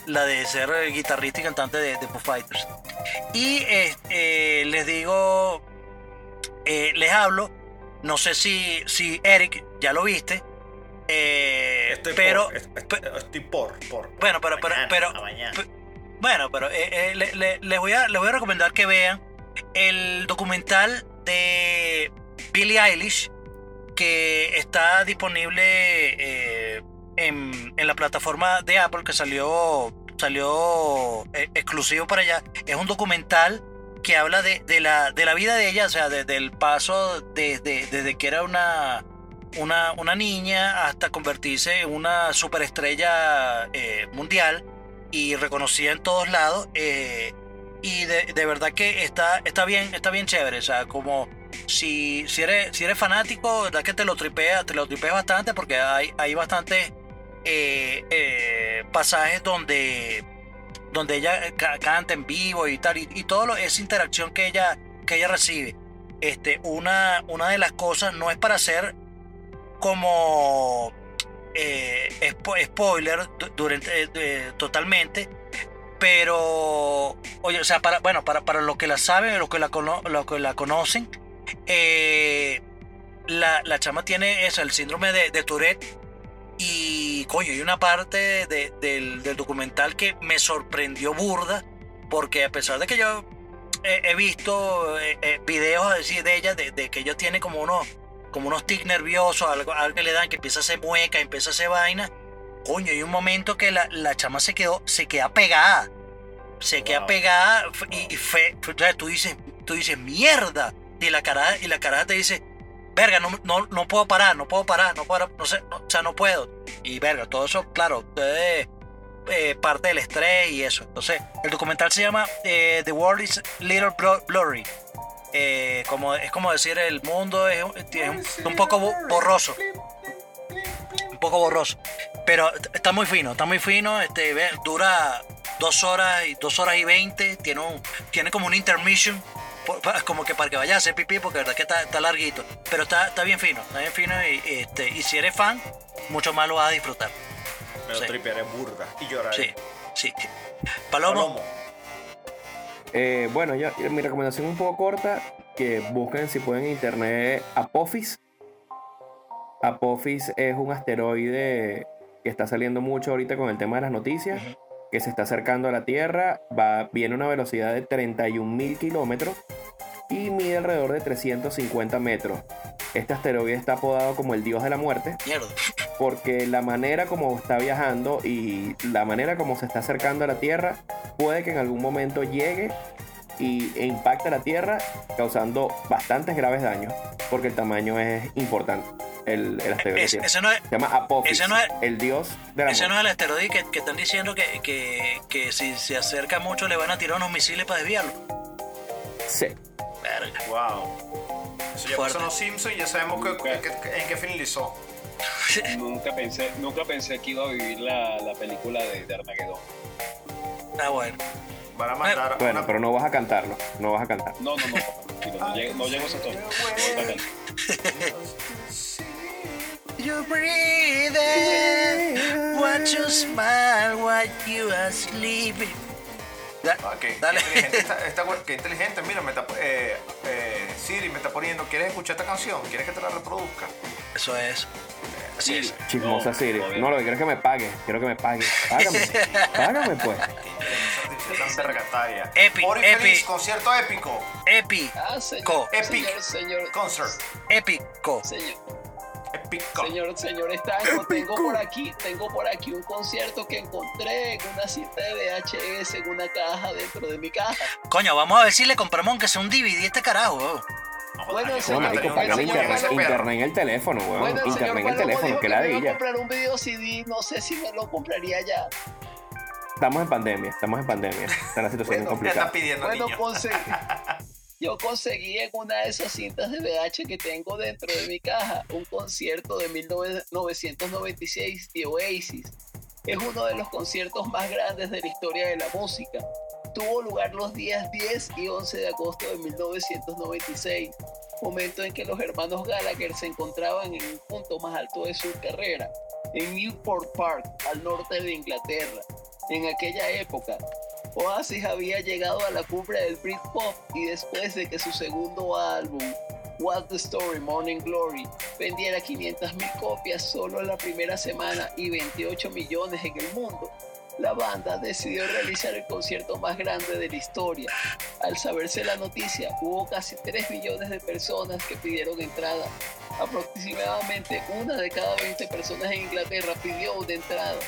la de ser guitarrista y cantante de, de Foo Fighters. Y eh, eh, les digo, eh, les hablo, no sé si, si Eric ya lo viste, eh, Estoy pero por, estoy, estoy por, por. bueno, pero, pero, Mañana, pero, bueno, pero eh, eh, le- le- les, voy a, les voy a recomendar que vean el documental de Billie Eilish que está disponible eh, en, en la plataforma de Apple que salió, salió eh, exclusivo para allá. Es un documental que habla de, de la, de la vida de ella, o sea, desde el paso desde, desde que era una, una, una niña hasta convertirse en una superestrella eh, mundial y reconocida en todos lados. y de, de verdad que está, está bien, está bien chévere. O sea, como si, si eres, si eres fanático, verdad que te lo tripea, te lo tripeas bastante porque hay, hay bastantes eh, eh, pasajes donde, donde ella ca- canta en vivo y tal, y, y todo esa interacción que ella, que ella recibe. Este, una, una de las cosas no es para hacer como eh, spo- spoiler du- durante, eh, eh, totalmente, pero, oye, o sea, para, bueno, para, para los que la saben, los que la, cono- los que la conocen, eh, la, la chama tiene eso, el síndrome de, de Tourette. Y, coño, hay una parte de- del, del documental que me sorprendió burda, porque a pesar de que yo he, he visto eh, eh, videos así de ella, de, de que ella tiene como unos, como unos tics nerviosos, algo, algo que le dan, que empieza a hacer mueca, empieza a hacer vaina. Coño, hay un momento que la, la chama se quedó, se queda pegada. Se queda Wow. pegada y, y fe, tú dices, tú dices, mierda. Y la cara, y la cara te dice, verga, no, no, no puedo parar, no puedo parar, no puedo, no o sea, no puedo. Y verga, todo eso, claro, eh, parte del estrés y eso. Entonces, el documental se llama eh, The World is Little Blurry. Eh, como, es como decir, el mundo es, un, un poco bo- borroso. Un poco borroso. Pero está muy fino, está muy fino. Este, dura dos horas y dos horas y veinte. Tiene, un, tiene como un intermission. Po- pa- Como que para que vayas a hacer pipí, porque la verdad que está, está larguito. Pero está, está bien fino, está bien fino. Y, este, y si eres fan, mucho más lo vas a disfrutar. Pero Sí. tripearé burda y lloraré. Sí, sí. Palomo, Palomo. Eh, bueno, yo, mi recomendación un poco corta, que busquen si pueden en internet Apophis. Apophis es un asteroide que está saliendo mucho ahorita con el tema de las noticias. Que se está acercando a la Tierra, va, viene a una velocidad de 31 mil kilómetros y mide alrededor de 350 metros. Este asteroide está apodado como el dios de la muerte mierda. porque la manera como está viajando y la manera como se está acercando a la Tierra puede que en algún momento llegue y, e impacte a la Tierra causando bastantes graves daños porque el tamaño es importante. El, el asteroide Es- ese no es, se llama Apophis, ese no es- el dios de la ese no es el asteroide que, que están diciendo que, que, que si se acerca mucho le van a tirar unos misiles para desviarlo. Sí. Verga. Wow. Eso ya Fuerte. pasó en los Simpsons y ya sabemos que- que- que- en qué finalizó. Nunca pensé, nunca pensé que iba a vivir la, la película de, de Armageddon. Ah, bueno. Van a mandar Bueno, una- pero no vas a cantarlo, no vas a cantar. No, no, no, tranquilo, no, llego, no llego a ese tono. You breathe watch you smile while you are sleeping. Da- Ah, Dale. inteligente, está, está inteligente. Mira, me está, eh, eh, Siri me está poniendo. ¿Quieres escuchar esta canción? ¿Quieres que te la reproduzca? Eso es. Así es. Chismosa No, Siri. No, lo que quiero es que me pague. Quiero que me pague. Págame. Págame, pues. Epi- epi- concierto épico. Epi, Ah, señor. Co. Epic. Señor, señor, Concert. épico. señor, Épico. señor, señor Estanco, tengo por aquí, tengo por aquí un concierto que encontré en una cinta de VHS en una caja dentro de mi caja. Coño, vamos a ver si le compramos aunque sea un DVD este carajo. weón. No, Bueno, No, señor, marico, págame señor, internet, señor, internet en el teléfono, weón. Bueno, el internet en el teléfono, que que me iba a ladilla. comprar un video CD, no sé si me lo compraría ya. Estamos en pandemia, estamos en pandemia. Está la situación Bueno, Ya complicada. está pidiendo Bueno, niño. conseguí, yo conseguí en una de esas cintas de VH que tengo dentro de mi caja un concierto de 1996 de Oasis. Es uno de los conciertos más grandes de la historia de la música. Tuvo lugar los días 10 y 11 de agosto de 1996, momento en que los hermanos Gallagher se encontraban en un punto más alto de su carrera, en Newport Park, al norte de Inglaterra. En aquella época, Oasis había llegado a la cumbre del Britpop y después de que su segundo álbum, What's the Story, Morning Glory, vendiera 500.000 copias solo en la primera semana y 28 millones en el mundo, la banda decidió realizar el concierto más grande de la historia. Al saberse la noticia, hubo casi 3 millones de personas que pidieron entrada. Aproximadamente una de cada 20 personas en Inglaterra pidió una entrada,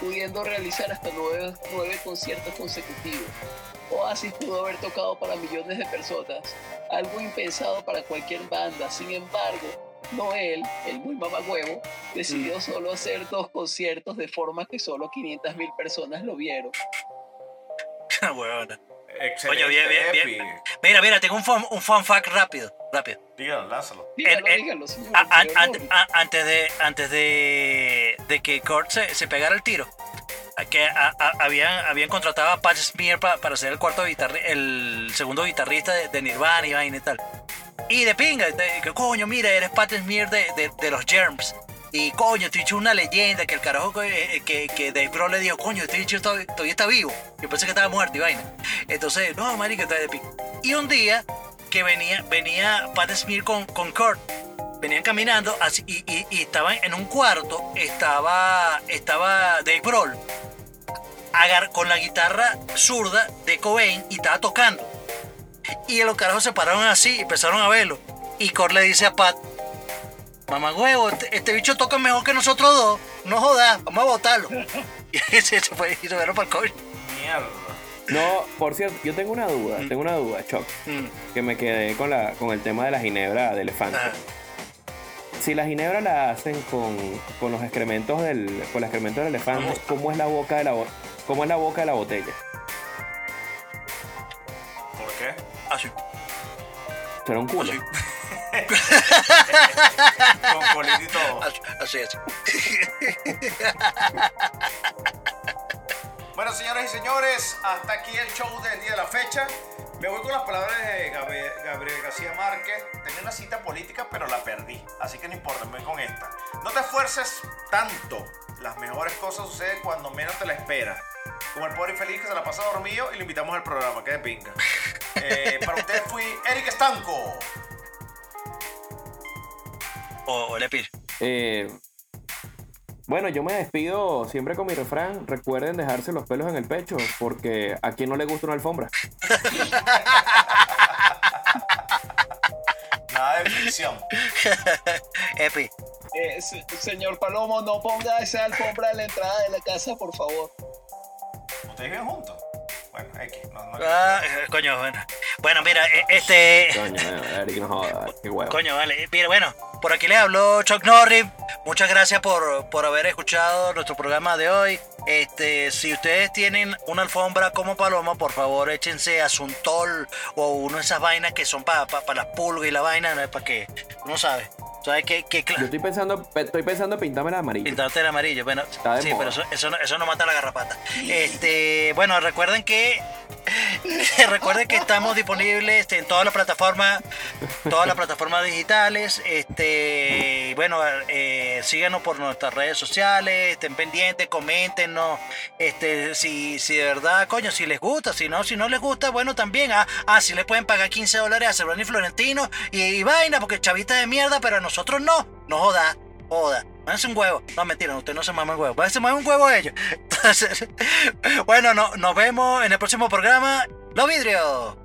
pudiendo realizar hasta 9, conciertos consecutivos. Oasis pudo haber tocado para millones de personas, algo impensado para cualquier banda. Sin embargo, Noel, el muy mamagüevo, decidió solo hacer dos conciertos de forma que solo 500 mil personas lo vieron. Ah, Huevona. Excelente, Oye, bien, bien, bien. Mira, mira, tengo un fun, un fun fact rápido, rápido. Dígalo, lánzalo. Dígalo, señor. A- an- antes de antes de, de que Kurt se, se pegara el tiro, a que a- a- habían, habían contratado a Pat Smear pa- para ser el cuarto guitarri- el segundo guitarrista de, de Nirvana y vaina y tal. Y de pinga, de- que coño, mira, eres Pat Smear de, de, los Germs. Y coño, te he dicho una leyenda que el carajo que, que, que Dave Grohl le dijo, coño, este dicho todavía, todavía está vivo. Yo pensé que estaba muerto y vaina. Entonces, no, marica, está de pinga. Y un día que venía, venía Pat Smear con, con Kurt venían caminando así, y, y- estaban en un cuarto, estaba, estaba Dave con la guitarra zurda de Cobain y estaba tocando. Y los carajos se pararon así y empezaron a verlo. Y Kurt le dice a Pat, mamá huevo, este, este bicho toca mejor que nosotros dos, no jodas, vamos a botarlo. Y se, fue y se fueron para el coño. Mierda. No, por cierto, yo tengo una duda, tengo una duda, Choc, Mm, que me quedé con, la, con el tema de la ginebra de elefante. ajá. si la ginebra la hacen con, con los excrementos del con los excrementos del elefante, ¿cómo es la boca de la cómo es la boca de la botella? ¿Por qué? Así. Será un culo. Así. Con colita y todo. Así, así. Bueno, señoras y señores, hasta aquí el show del día de la fecha. Me voy con las palabras de Gabriel, Gabriel García Márquez. Tenía una cita política, pero la perdí. Así que no importa, me voy con esta. No te esfuerces tanto. Las mejores cosas suceden cuando menos te la esperas. Como el pobre infeliz que se la pasa dormido y lo invitamos al programa, que de pinga. Eh, para ustedes fui Eric Estanco. O, o le pide. Eh, bueno, yo me despido siempre con mi refrán. Recuerden dejarse los pelos en el pecho, porque a quien no le gusta una alfombra. Nada de ficción. Epi. Eh, se- señor Palomo, no ponga esa alfombra en la entrada de la casa, por favor. ¿Ustedes viven juntos? No, no. Ah, eh, coño, bueno. Bueno, mira, eh, este. Coño, Eric, no jodas, qué huevo. Coño, vale. Mira, bueno, por aquí le habló Chuck Norris. Muchas gracias por, por haber escuchado nuestro programa de hoy. Este, si ustedes tienen una alfombra como Paloma, por favor échense a Suntol o una de esas vainas que son para las pulgas y la vaina, ¿no? Para que uno sabe. ¿Sabes qué? qué Yo estoy pensando, pe- estoy pensando en pintarme la amarilla. Pintarte el amarillo, bueno, sí, moda. pero eso, eso, no, eso no mata la garrapata. Este, bueno, recuerden que recuerden que estamos disponibles en todas las plataformas, todas las plataformas digitales. Este, y bueno, eh, síganos por nuestras redes sociales, estén pendientes, coméntenos, este, si, si de verdad, coño, si les gusta, si no, si no les gusta, bueno, también, ah, ah si les pueden pagar 15 dólares a Cervani Florentino y, y vaina, porque chavita de mierda, pero a nosotros no, no joda, joda. Mándase un huevo. No, mentira, usted no se mama un huevo. Mándase un huevo ellos. Entonces, bueno, no, nos vemos en el próximo programa. Los vidrios.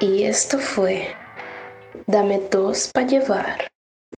Y esto fue Dame dos para llevar.